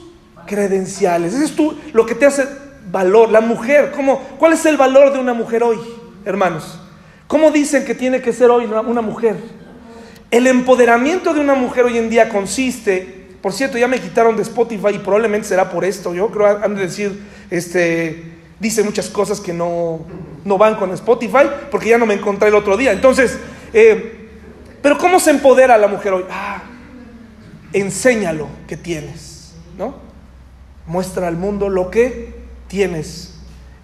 Speaker 1: credenciales, ese es tú, lo que te hace valor. La mujer, ¿cómo, ¿cuál es el valor de una mujer hoy, hermanos? ¿Cómo dicen que tiene que ser hoy una mujer? El empoderamiento de una mujer hoy en día consiste, por cierto, ya me quitaron de Spotify y probablemente será por esto. Yo creo han de decir, este, dice muchas cosas que no, no van con Spotify porque ya no me encontré el otro día. Entonces, eh, pero ¿cómo se empodera a la mujer hoy? Ah, enséñalo que tienes, ¿no? Muestra al mundo lo que tienes.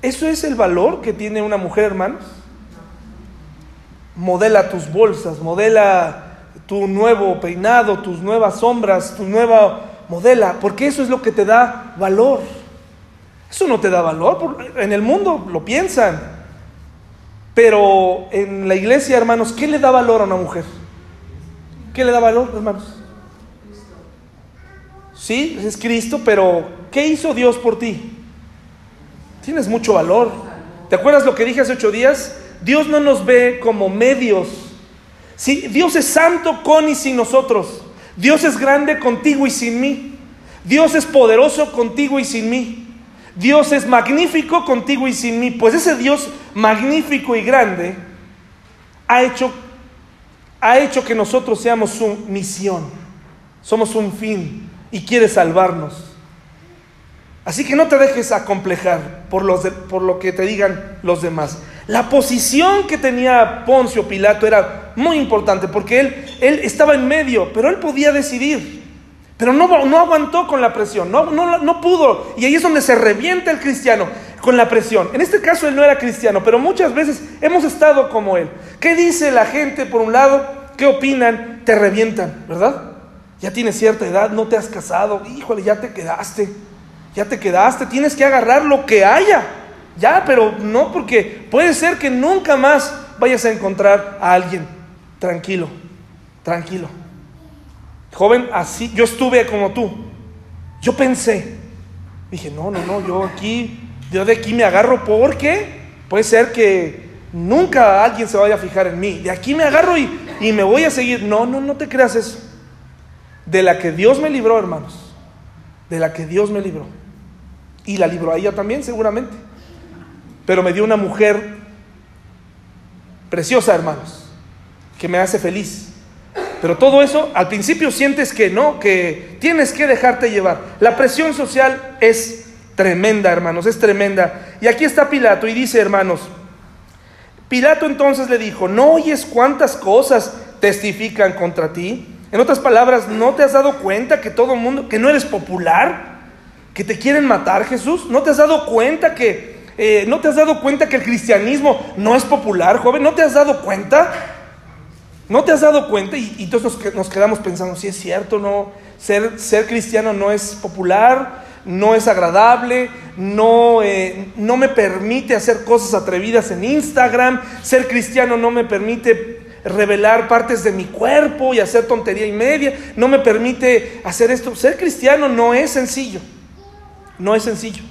Speaker 1: ¿Eso es el valor que tiene una mujer, hermanos? Modela tus bolsas, modela tu nuevo peinado, tus nuevas sombras, tu nueva modela, porque eso es lo que te da valor. Eso no te da valor, en el mundo lo piensan. Pero en la iglesia, hermanos, ¿qué le da valor a una mujer? ¿Qué le da valor, hermanos? Sí, es Cristo, pero ¿qué hizo Dios por ti? Tienes mucho valor. ¿Te acuerdas lo que dije hace ocho días? Dios no nos ve como medios Dios es santo con y sin nosotros. Dios es grande contigo y sin mí. Dios es poderoso contigo y sin mí. Dios es magnífico contigo y sin mí. Pues ese Dios magnífico y grande ha hecho, ha hecho que nosotros seamos su misión. Somos un fin y quiere salvarnos. Así que no te dejes acomplejar por, lo que te digan los demás. La posición que tenía Poncio Pilato era muy importante porque él, estaba en medio, pero él podía decidir. Pero no, aguantó con la presión, no, no, no pudo. Y ahí es donde se revienta el cristiano, con la presión. En este caso él no era cristiano, pero muchas veces hemos estado como él. ¿Qué dice la gente por un lado? ¿Qué opinan? Te revientan, ¿verdad? Ya tienes cierta edad, no te has casado, híjole, ya te quedaste, ya te quedaste, tienes que agarrar lo que haya. Ya, pero no porque puede ser que nunca más vayas a encontrar a alguien. Tranquilo, tranquilo. Joven, así, yo estuve como tú. Yo pensé, dije, no, no, no, yo aquí, yo de aquí me agarro porque puede ser que nunca alguien se vaya a fijar en mí. De aquí me agarro y, y me voy a seguir. No, no, no te creas eso. De la que Dios me libró, hermanos. De la que Dios me libró. Y la libró a ella también, seguramente pero me dio una mujer preciosa, hermanos, que me hace feliz. Pero todo eso, al principio sientes que no, que tienes que dejarte llevar. La presión social es tremenda, hermanos, es tremenda. Y aquí está Pilato y dice, hermanos, Pilato entonces le dijo, ¿no oyes cuántas cosas testifican contra ti? En otras palabras, ¿no te has dado cuenta que todo el mundo, que no eres popular? ¿Que te quieren matar, Jesús? ¿No te has dado cuenta que, eh, no te has dado cuenta que el cristianismo no es popular, joven? ¿No te has dado cuenta? ¿No te has dado cuenta? Y, y entonces nos, quedamos pensando, si es cierto, no, ser, ser cristiano no es popular, no es agradable, no, eh, no me permite hacer cosas atrevidas en Instagram, ser cristiano no me permite revelar partes de mi cuerpo y hacer tontería y media, no me permite hacer esto. Ser cristiano no es sencillo, no es sencillo.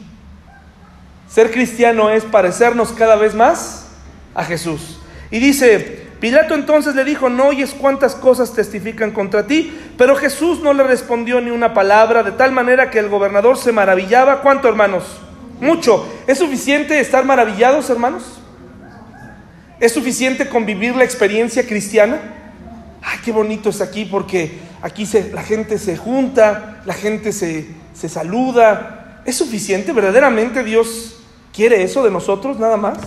Speaker 1: Ser cristiano es parecernos cada vez más a Jesús. Y dice, Pilato entonces le dijo, no oyes cuántas cosas testifican contra ti, pero Jesús no le respondió ni una palabra, de tal manera que el gobernador se maravillaba. ¿Cuánto, hermanos? Mucho. ¿Es suficiente estar maravillados, hermanos? ¿Es suficiente convivir la experiencia cristiana? Ay, qué bonito es aquí porque aquí se, la gente se junta, la gente se, se saluda. ¿Es suficiente? ¿Verdaderamente Dios quiere eso de nosotros nada más?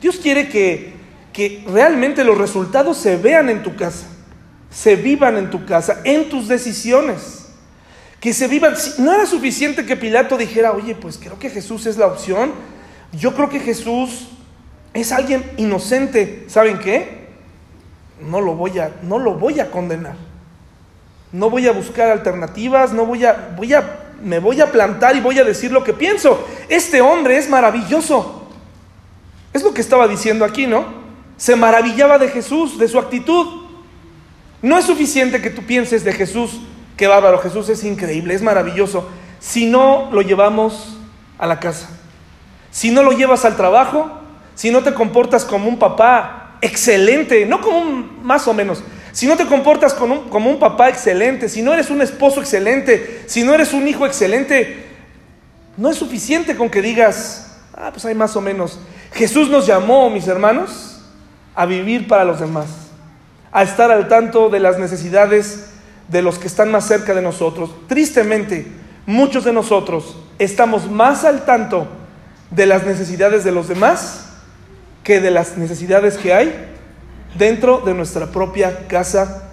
Speaker 1: Dios quiere que que realmente los resultados se vean en tu casa, se vivan en tu casa, en tus decisiones. Que se vivan. No era suficiente que Pilato dijera, oye, pues creo que Jesús es la opción. Yo creo que Jesús es alguien inocente. ¿Saben qué? No lo voy a, no lo voy a condenar. No voy a buscar alternativas, no voy a, voy a, me voy a plantar y voy a decir lo que pienso. Este hombre es maravilloso. Es lo que estaba diciendo aquí, ¿no? se maravillaba de Jesús, de su actitud. No es suficiente que tú pienses de Jesús, que bárbaro, Jesús es increíble, es maravilloso, si no lo llevamos a la casa, si no lo llevas al trabajo, si no te comportas como un papá excelente, no como un más o menos, si no te comportas como un, papá excelente, si no eres un esposo excelente, si no eres un hijo excelente, no es suficiente con que digas, ah, pues hay más o menos. Jesús nos llamó, mis hermanos, a vivir para los demás, a estar al tanto de las necesidades de los que están más cerca de nosotros. Tristemente, muchos de nosotros estamos más al tanto de las necesidades de los demás que de las necesidades que hay dentro de nuestra propia casa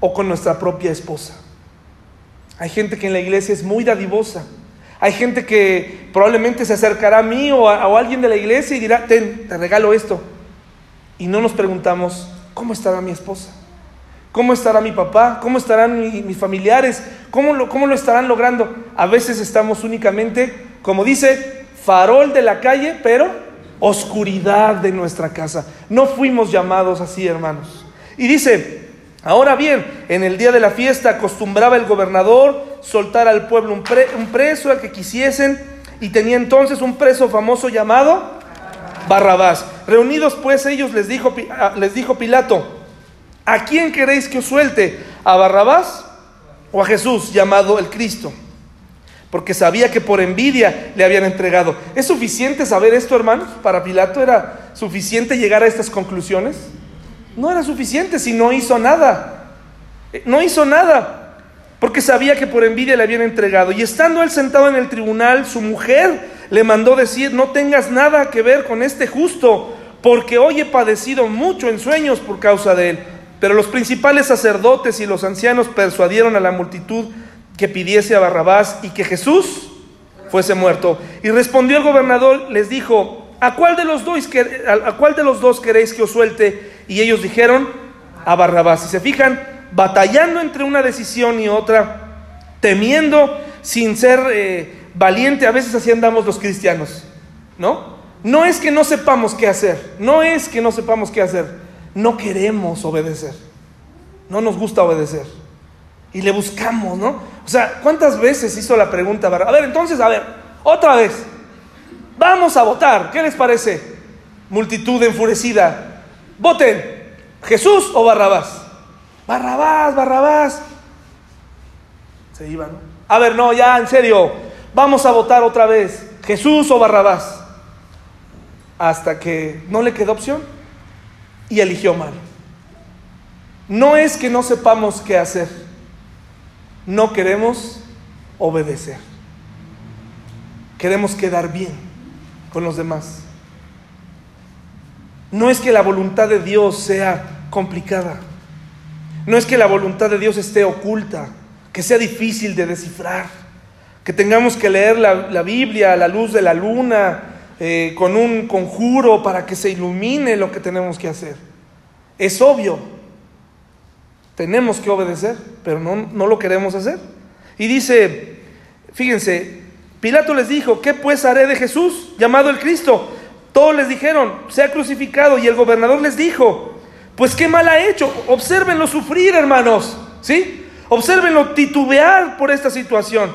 Speaker 1: o con nuestra propia esposa. Hay gente que en la iglesia es muy dadivosa. Hay gente que probablemente se acercará a mí o a, alguien de la iglesia y dirá, ten, te regalo esto y no nos preguntamos, ¿cómo estará mi esposa? ¿Cómo estará mi papá? ¿Cómo estarán mis familiares? ¿Cómo lo, ¿Cómo lo estarán logrando? A veces estamos únicamente, como dice, farol de la calle, pero oscuridad de nuestra casa. No fuimos llamados así, hermanos. Y dice, ahora bien, en el día de la fiesta acostumbraba el gobernador soltar al pueblo un, preso al que quisiesen y tenía entonces un preso famoso llamado Barrabás. Reunidos pues ellos les dijo, les dijo Pilato, ¿a quién queréis que os suelte? ¿A Barrabás o a Jesús llamado el Cristo? Porque sabía que por envidia le habían entregado. ¿Es suficiente saber esto, hermanos? Para Pilato era suficiente llegar a estas conclusiones. No era suficiente si no hizo nada. Eh, no hizo nada porque sabía que por envidia le habían entregado. Y estando él sentado en el tribunal, su mujer le mandó decir, no tengas nada que ver con este justo, porque hoy he padecido mucho en sueños por causa de él. Pero los principales sacerdotes y los ancianos persuadieron a la multitud que pidiese a Barrabás y que Jesús fuese muerto. Y respondió el gobernador, les dijo, ¿a cuál de los dos, a cuál de los dos queréis que os suelte? Y ellos dijeron, a Barrabás. Si se fijan, batallando entre una decisión y otra, temiendo sin ser... Eh, valiente, a veces así andamos los cristianos, ¿no? No es que no sepamos qué hacer, no es que no sepamos qué hacer, no queremos obedecer, no nos gusta obedecer. Y le buscamos, ¿no? O sea, ¿cuántas veces hizo la pregunta? A ver, entonces, a ver, otra vez, vamos a votar, ¿qué les parece? Multitud enfurecida, voten, Jesús o Barrabás. Barrabás, Barrabás. Se iban. A ver, no, ya, en serio, vamos a votar otra vez, Jesús o Barrabás. Hasta que no le quedó opción y eligió mal. No es que no sepamos qué hacer, no queremos obedecer. queremos quedar bien con los demás. No es que la voluntad de Dios sea complicada. No es que la voluntad de Dios esté oculta, que sea difícil de descifrar, que tengamos que leer la, Biblia a la luz de la luna, eh, con un conjuro para que se ilumine lo que tenemos que hacer. Es obvio, tenemos que obedecer, pero no, no lo queremos hacer. Y dice, fíjense, Pilato les dijo, ¿qué pues haré de Jesús, llamado el Cristo? Todos les dijeron, sea crucificado. Y el gobernador les dijo, pues qué mal ha hecho. Obsérvenlo sufrir, hermanos. ¿Sí? Obsérvenlo titubear por esta situación.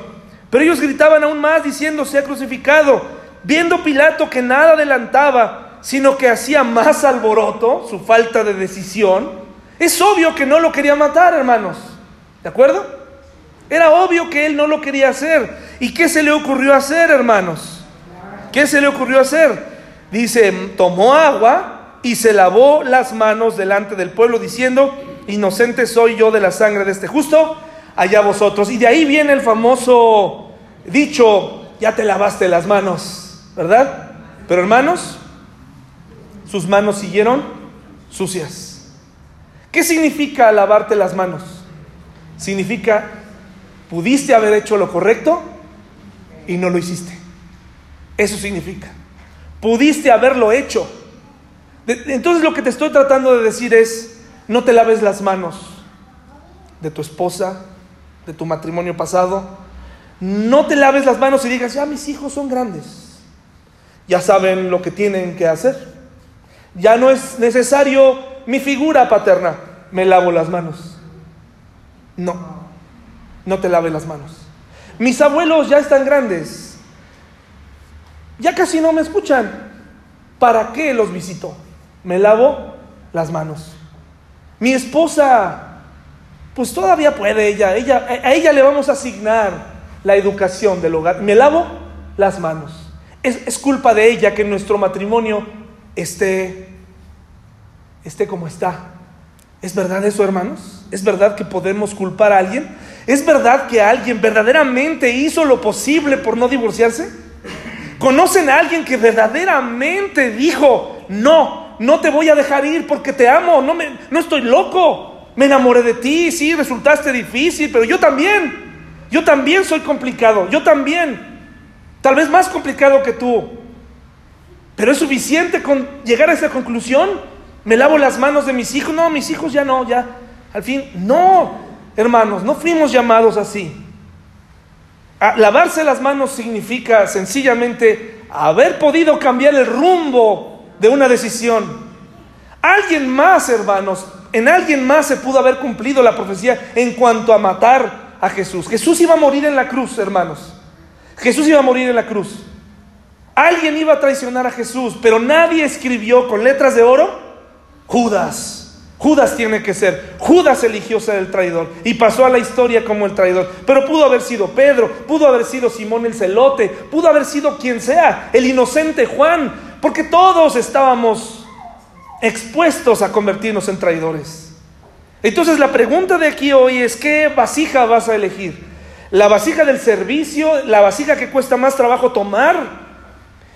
Speaker 1: Pero ellos gritaban aún más diciendo, sea crucificado. Viendo Pilato que nada adelantaba, sino que hacía más alboroto, su falta de decisión, es obvio que no lo quería matar, hermanos. ¿De acuerdo? Era obvio que él no lo quería hacer. ¿Y qué se le ocurrió hacer, hermanos? ¿Qué se le ocurrió hacer? Dice, tomó agua y se lavó las manos delante del pueblo diciendo, inocente soy yo de la sangre de este justo, allá vosotros. Y de ahí viene el famoso dicho, ya te lavaste las manos, ¿verdad? Pero hermanos, sus manos siguieron sucias. ¿Qué significa lavarte las manos? Significa, pudiste haber hecho lo correcto y no lo hiciste. Eso significa. Pudiste haberlo hecho. Entonces lo que te estoy tratando de decir es, no te laves las manos de tu esposa, de tu matrimonio pasado. No te laves las manos y digas, ya mis hijos son grandes. Ya saben lo que tienen que hacer. Ya no es necesario mi figura paterna. Me lavo las manos. No, no te laves las manos. Mis abuelos ya están grandes. Ya casi no me escuchan. ¿Para qué los visito? Me lavo las manos. Mi esposa, pues todavía puede ella, ella, a ella le vamos a asignar la educación del hogar. Me lavo las manos. Es, es culpa de ella que nuestro matrimonio esté, esté como está. ¿Es verdad eso, hermanos? ¿Es verdad que podemos culpar a alguien? ¿Es verdad que alguien verdaderamente hizo lo posible por no divorciarse? ¿Conocen a alguien que verdaderamente dijo, no, no te voy a dejar ir porque te amo, no, me, no estoy loco, me enamoré de ti, sí, resultaste difícil, pero yo también, yo también soy complicado, yo también, tal vez más complicado que tú, pero es suficiente con llegar a esa conclusión. Me lavo las manos de mis hijos. No, mis hijos ya no, ya. Al fin, no, hermanos, no fuimos llamados así. lavarse las manos significa sencillamente haber podido cambiar el rumbo de una decisión. Alguien más, hermanos, en alguien más se pudo haber cumplido la profecía en cuanto a matar a Jesús. Jesús iba a morir en la cruz, hermanos. Jesús iba a morir en la cruz. Alguien iba a traicionar a Jesús, pero nadie escribió con letras de oro Judas. Judas tiene que ser. Judas eligió ser el traidor y pasó a la historia como el traidor. Pero pudo haber sido Pedro, pudo haber sido Simón el celote, pudo haber sido quien sea, el inocente Juan, porque todos estábamos expuestos a convertirnos en traidores. Entonces la pregunta de aquí hoy es, ¿qué vasija vas a elegir? ¿La vasija del servicio? ¿La vasija que cuesta más trabajo tomar?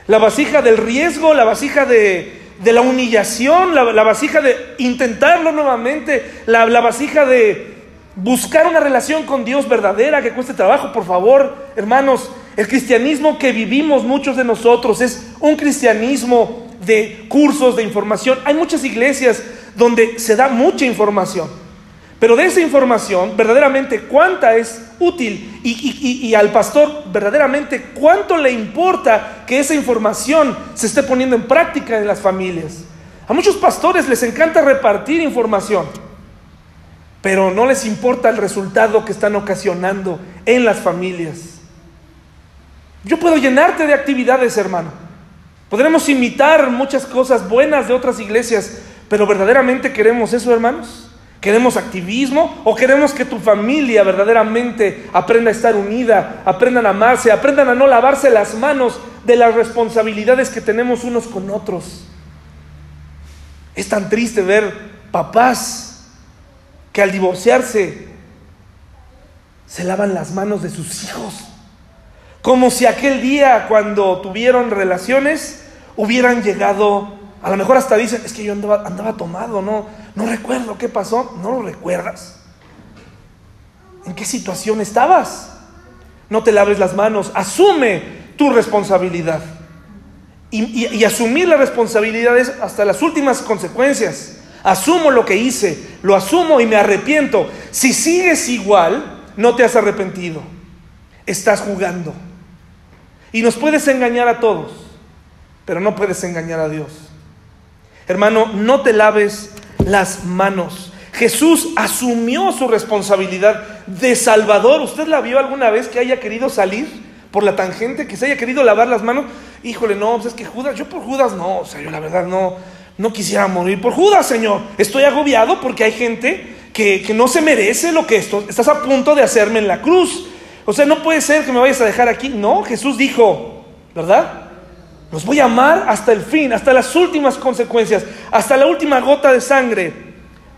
Speaker 1: La vasija del riesgo, la vasija de, la humillación, la, vasija de intentarlo nuevamente, la, la vasija de buscar una relación con Dios verdadera que cueste trabajo, por favor, hermanos. El cristianismo que vivimos muchos de nosotros es un cristianismo de cursos, de información. Hay muchas iglesias donde se da mucha información. Pero de esa información, verdaderamente, ¿cuánta es útil? Y, al pastor, verdaderamente, ¿cuánto le importa que esa información se esté poniendo en práctica en las familias? A muchos pastores les encanta repartir información, pero no les importa el resultado que están ocasionando en las familias. Yo puedo llenarte de actividades, hermano. Podremos imitar muchas cosas buenas de otras iglesias, pero verdaderamente queremos eso, hermanos. ¿Queremos activismo o queremos que tu familia verdaderamente aprenda a estar unida, aprendan a amarse, aprendan a no lavarse las manos de las responsabilidades que tenemos unos con otros? Es tan triste ver papás que al divorciarse se lavan las manos de sus hijos. Como si aquel día cuando tuvieron relaciones hubieran llegado, a lo mejor hasta dicen, es que yo andaba, tomado, no, no recuerdo qué pasó, no lo recuerdas. ¿En qué situación estabas? No te laves las manos, asume tu responsabilidad. Y, asumir la responsabilidad es hasta las últimas consecuencias. Asumo lo que hice, lo asumo y me arrepiento. Si sigues igual, no te has arrepentido. Estás jugando. Y nos puedes engañar a todos, pero no puedes engañar a Dios. Hermano, no te laves las manos. Jesús asumió su responsabilidad de Salvador. ¿Usted la vio alguna vez que haya querido salir por la tangente, que se haya querido lavar las manos? Híjole, no, pues es que Judas, yo por Judas no, o sea, yo la verdad no, no quisiera morir por Judas, Señor. Estoy agobiado porque hay gente que, no se merece lo que esto, estás a punto de hacerme en la cruz. O sea, no puede ser que me vayas a dejar aquí. No, Jesús dijo, ¿verdad? Los voy a amar hasta el fin, hasta las últimas consecuencias, hasta la última gota de sangre.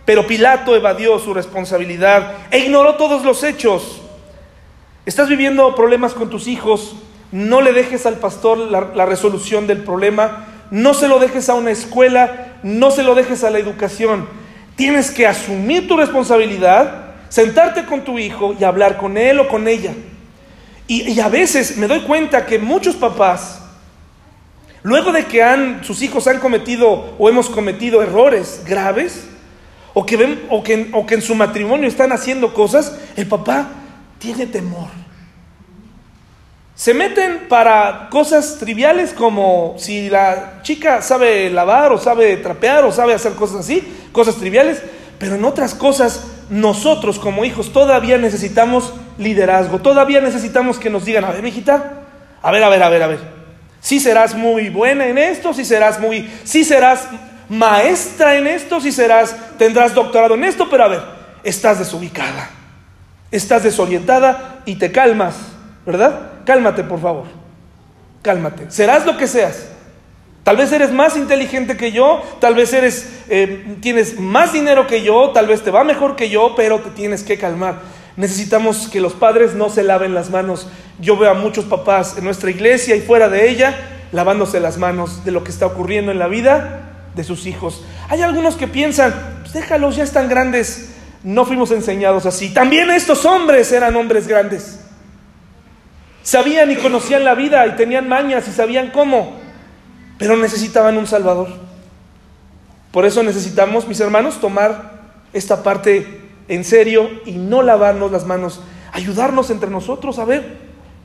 Speaker 1: Pero Pilato evadió su responsabilidad e ignoró todos los hechos. Estás viviendo problemas con tus hijos, no le dejes al pastor la, resolución del problema, no se lo dejes a una escuela, no se lo dejes a la educación. Tienes que asumir tu responsabilidad, sentarte con tu hijo y hablar con él o con ella. Y, y, a veces me doy cuenta que muchos papás, luego de que han, sus hijos han cometido o hemos cometido errores graves, o que, ven, o que, o que en su matrimonio están haciendo cosas, el papá tiene temor. Se meten para cosas triviales como si la chica sabe lavar o sabe trapear o sabe hacer cosas así, cosas triviales, pero en otras cosas nosotros como hijos todavía necesitamos liderazgo, todavía necesitamos que nos digan, a ver, mijita, a ver, a ver, a ver, a ver, si serás muy buena en esto, si serás muy, si serás maestra en esto, si serás, tendrás doctorado en esto, pero a ver, estás desubicada, estás desorientada y te calmas, ¿verdad? Cálmate, por favor, cálmate, serás lo que seas. Tal vez eres más inteligente que yo, tal vez eres, eh, tienes más dinero que yo, tal vez te va mejor que yo, pero te tienes que calmar. Necesitamos que los padres no se laven las manos. Yo veo a muchos papás en nuestra iglesia y fuera de ella lavándose las manos de lo que está ocurriendo en la vida de sus hijos. Hay algunos que piensan, pues déjalos, ya están grandes. No fuimos enseñados así. También estos hombres eran hombres grandes. Sabían y conocían la vida y tenían mañas y sabían cómo, pero necesitaban un Salvador. Por eso necesitamos, mis hermanos, tomar esta parte en serio y no lavarnos las manos, ayudarnos entre nosotros a ver,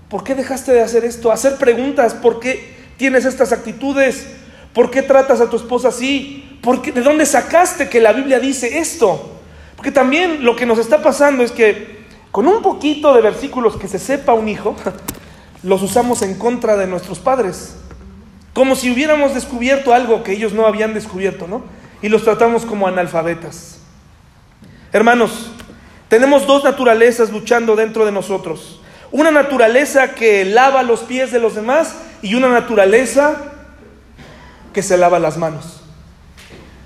Speaker 1: ¿por qué dejaste de hacer esto? Hacer preguntas, ¿por qué tienes estas actitudes? ¿Por qué tratas a tu esposa así? ¿Por ¿De dónde sacaste que la Biblia dice esto? Porque también lo que nos está pasando es que con un poquito de versículos que se sepa un hijo, los usamos en contra de nuestros padres. Como si hubiéramos descubierto algo que ellos no habían descubierto, ¿no? Y los tratamos como analfabetas. Hermanos, tenemos dos naturalezas luchando dentro de nosotros. Una naturaleza que lava los pies de los demás y una naturaleza que se lava las manos.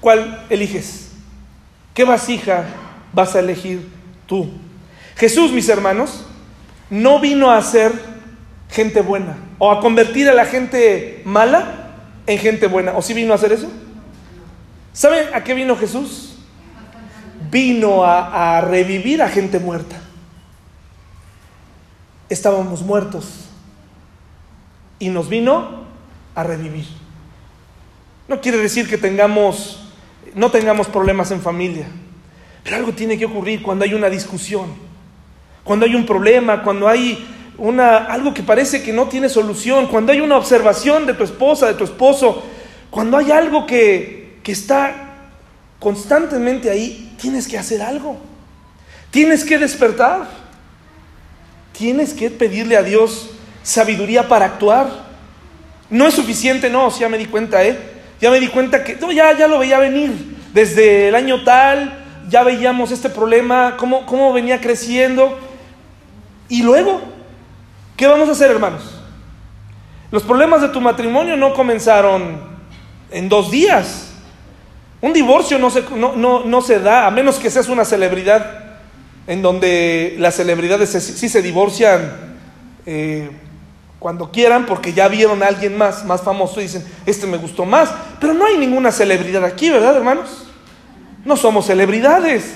Speaker 1: ¿Cuál eliges? ¿Qué vasija vas a elegir tú? Jesús, mis hermanos, no vino a ser gente buena o a convertir a la gente mala en gente buena. ¿O sí vino a hacer eso? ¿Saben a qué vino Jesús? Vino a, revivir a gente muerta. Estábamos muertos. Y nos vino a revivir. No quiere decir que tengamos, no tengamos problemas en familia, pero algo tiene que ocurrir cuando hay una discusión, cuando hay un problema, cuando hay una, algo que parece que no tiene solución, cuando hay una observación de tu esposa, de tu esposo, cuando hay algo que, que está constantemente ahí, tienes que hacer algo, tienes que despertar, tienes que pedirle a Dios sabiduría para actuar. No es suficiente, no, ya me di cuenta, ¿eh? Ya me di cuenta que ya, ya lo veía venir. Desde el año tal, ya veíamos este problema, cómo, cómo venía creciendo. Y luego, ¿qué vamos a hacer, hermanos? Los problemas de tu matrimonio no comenzaron en dos días. Un divorcio no se, no, se da, a menos que seas una celebridad, en donde las celebridades sí se divorcian eh, cuando quieran, porque ya vieron a alguien más, más famoso, y dicen, este me gustó más. Pero no hay ninguna celebridad aquí, ¿verdad, hermanos? No somos celebridades.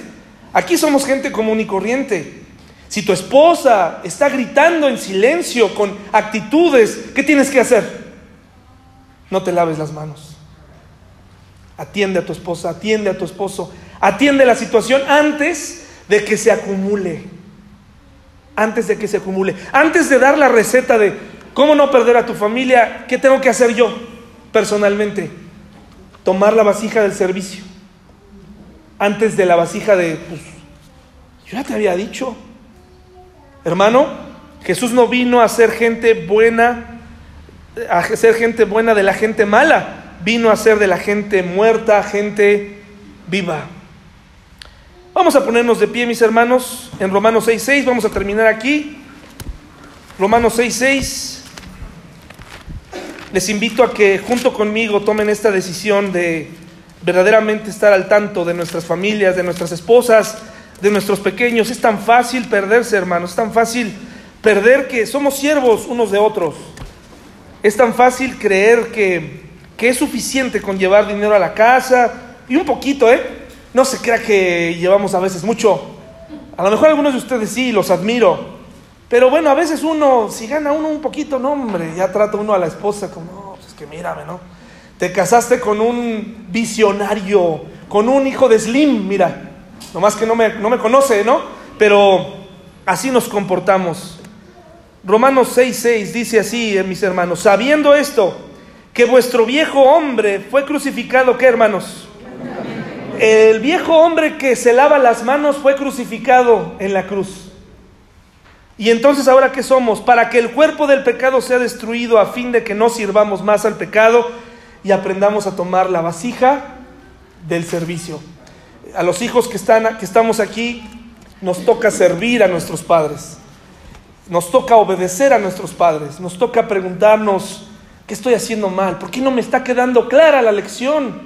Speaker 1: Aquí somos gente común y corriente. Si tu esposa está gritando en silencio con actitudes, ¿qué tienes que hacer? No te laves las manos. Atiende a tu esposa, atiende a tu esposo, atiende la situación antes de que se acumule. Antes de que se acumule. Antes de dar la receta de cómo no perder a tu familia, ¿qué tengo que hacer yo personalmente? Tomar la vasija del servicio. Antes de la vasija de, pues, yo ya te había dicho. Hermano, Jesús no vino a ser gente buena, a ser gente buena de la gente mala, vino a ser de la gente muerta, gente viva. Vamos a ponernos de pie, mis hermanos, en Romanos 6.6, vamos a terminar aquí. Romanos 6.6. Les invito a que junto conmigo tomen esta decisión de verdaderamente estar al tanto de nuestras familias, de nuestras esposas, de nuestros pequeños. Es tan fácil perderse, hermanos, es tan fácil perder que somos siervos unos de otros. Es tan fácil creer que, que es suficiente con llevar dinero a la casa y un poquito, ¿eh? No se crea que llevamos a veces mucho. A lo mejor algunos de ustedes sí, los admiro. Pero bueno, a veces uno, si gana uno un poquito, no, hombre, ya trata uno a la esposa como, no, pues es que mírame, ¿no? Te casaste con un visionario, con un hijo de Slim, mira. Nomás que no me, no me conoce, ¿no? Pero así nos comportamos. Romanos 6:6 dice así, eh, mis hermanos, sabiendo esto, que vuestro viejo hombre fue crucificado, ¿qué hermanos? El viejo hombre que se lava las manos fue crucificado en la cruz. Y entonces ahora qué somos? Para que el cuerpo del pecado sea destruido a fin de que no sirvamos más al pecado y aprendamos a tomar la vasija del servicio. A los hijos que, están, que estamos aquí nos toca servir a nuestros padres. Nos toca obedecer a nuestros padres. Nos toca preguntarnos, ¿qué estoy haciendo mal? ¿Por qué no me está quedando clara la lección?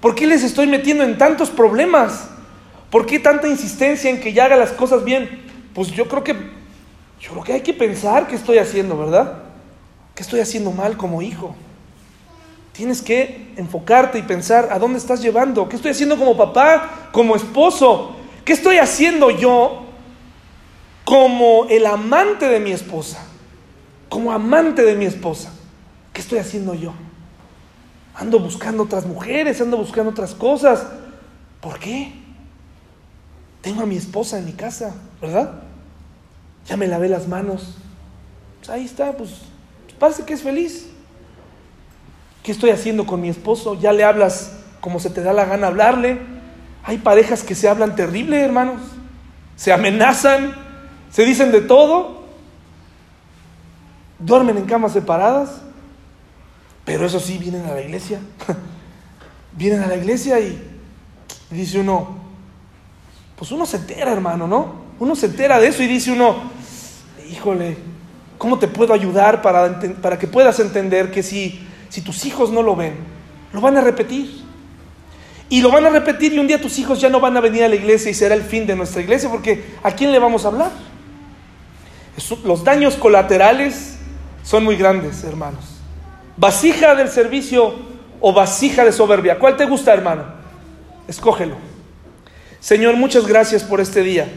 Speaker 1: ¿Por qué les estoy metiendo en tantos problemas? ¿Por qué tanta insistencia en que ya haga las cosas bien? Pues yo creo que yo creo que hay que pensar qué estoy haciendo, ¿verdad? ¿Qué estoy haciendo mal como hijo? Tienes que enfocarte y pensar a dónde estás llevando, qué estoy haciendo como papá, como esposo, qué estoy haciendo yo como el amante de mi esposa, como amante de mi esposa. ¿Qué estoy haciendo yo? Ando buscando otras mujeres, ando buscando otras cosas. ¿Por qué? Tengo a mi esposa en mi casa, ¿verdad? ya me lavé las manos. Pues ahí está, pues, pues parece que es feliz. ¿Qué estoy haciendo con mi esposo? Ya le hablas como se te da la gana hablarle. Hay parejas que se hablan terrible, hermanos. Se amenazan, se dicen de todo. Duermen en camas separadas. Pero eso sí, vienen a la iglesia. vienen a la iglesia y dice uno, pues uno se entera, hermano, ¿no? Uno se entera de eso y dice uno, híjole, ¿cómo te puedo ayudar para, para que puedas entender que si, si tus hijos no lo ven, lo van a repetir? Y lo van a repetir y un día tus hijos ya no van a venir a la iglesia y será el fin de nuestra iglesia porque ¿a quién le vamos a hablar? Los daños colaterales son muy grandes, hermanos. Vasija del servicio o vasija de soberbia. ¿Cuál te gusta, hermano? Escógelo. Señor, muchas gracias por este día.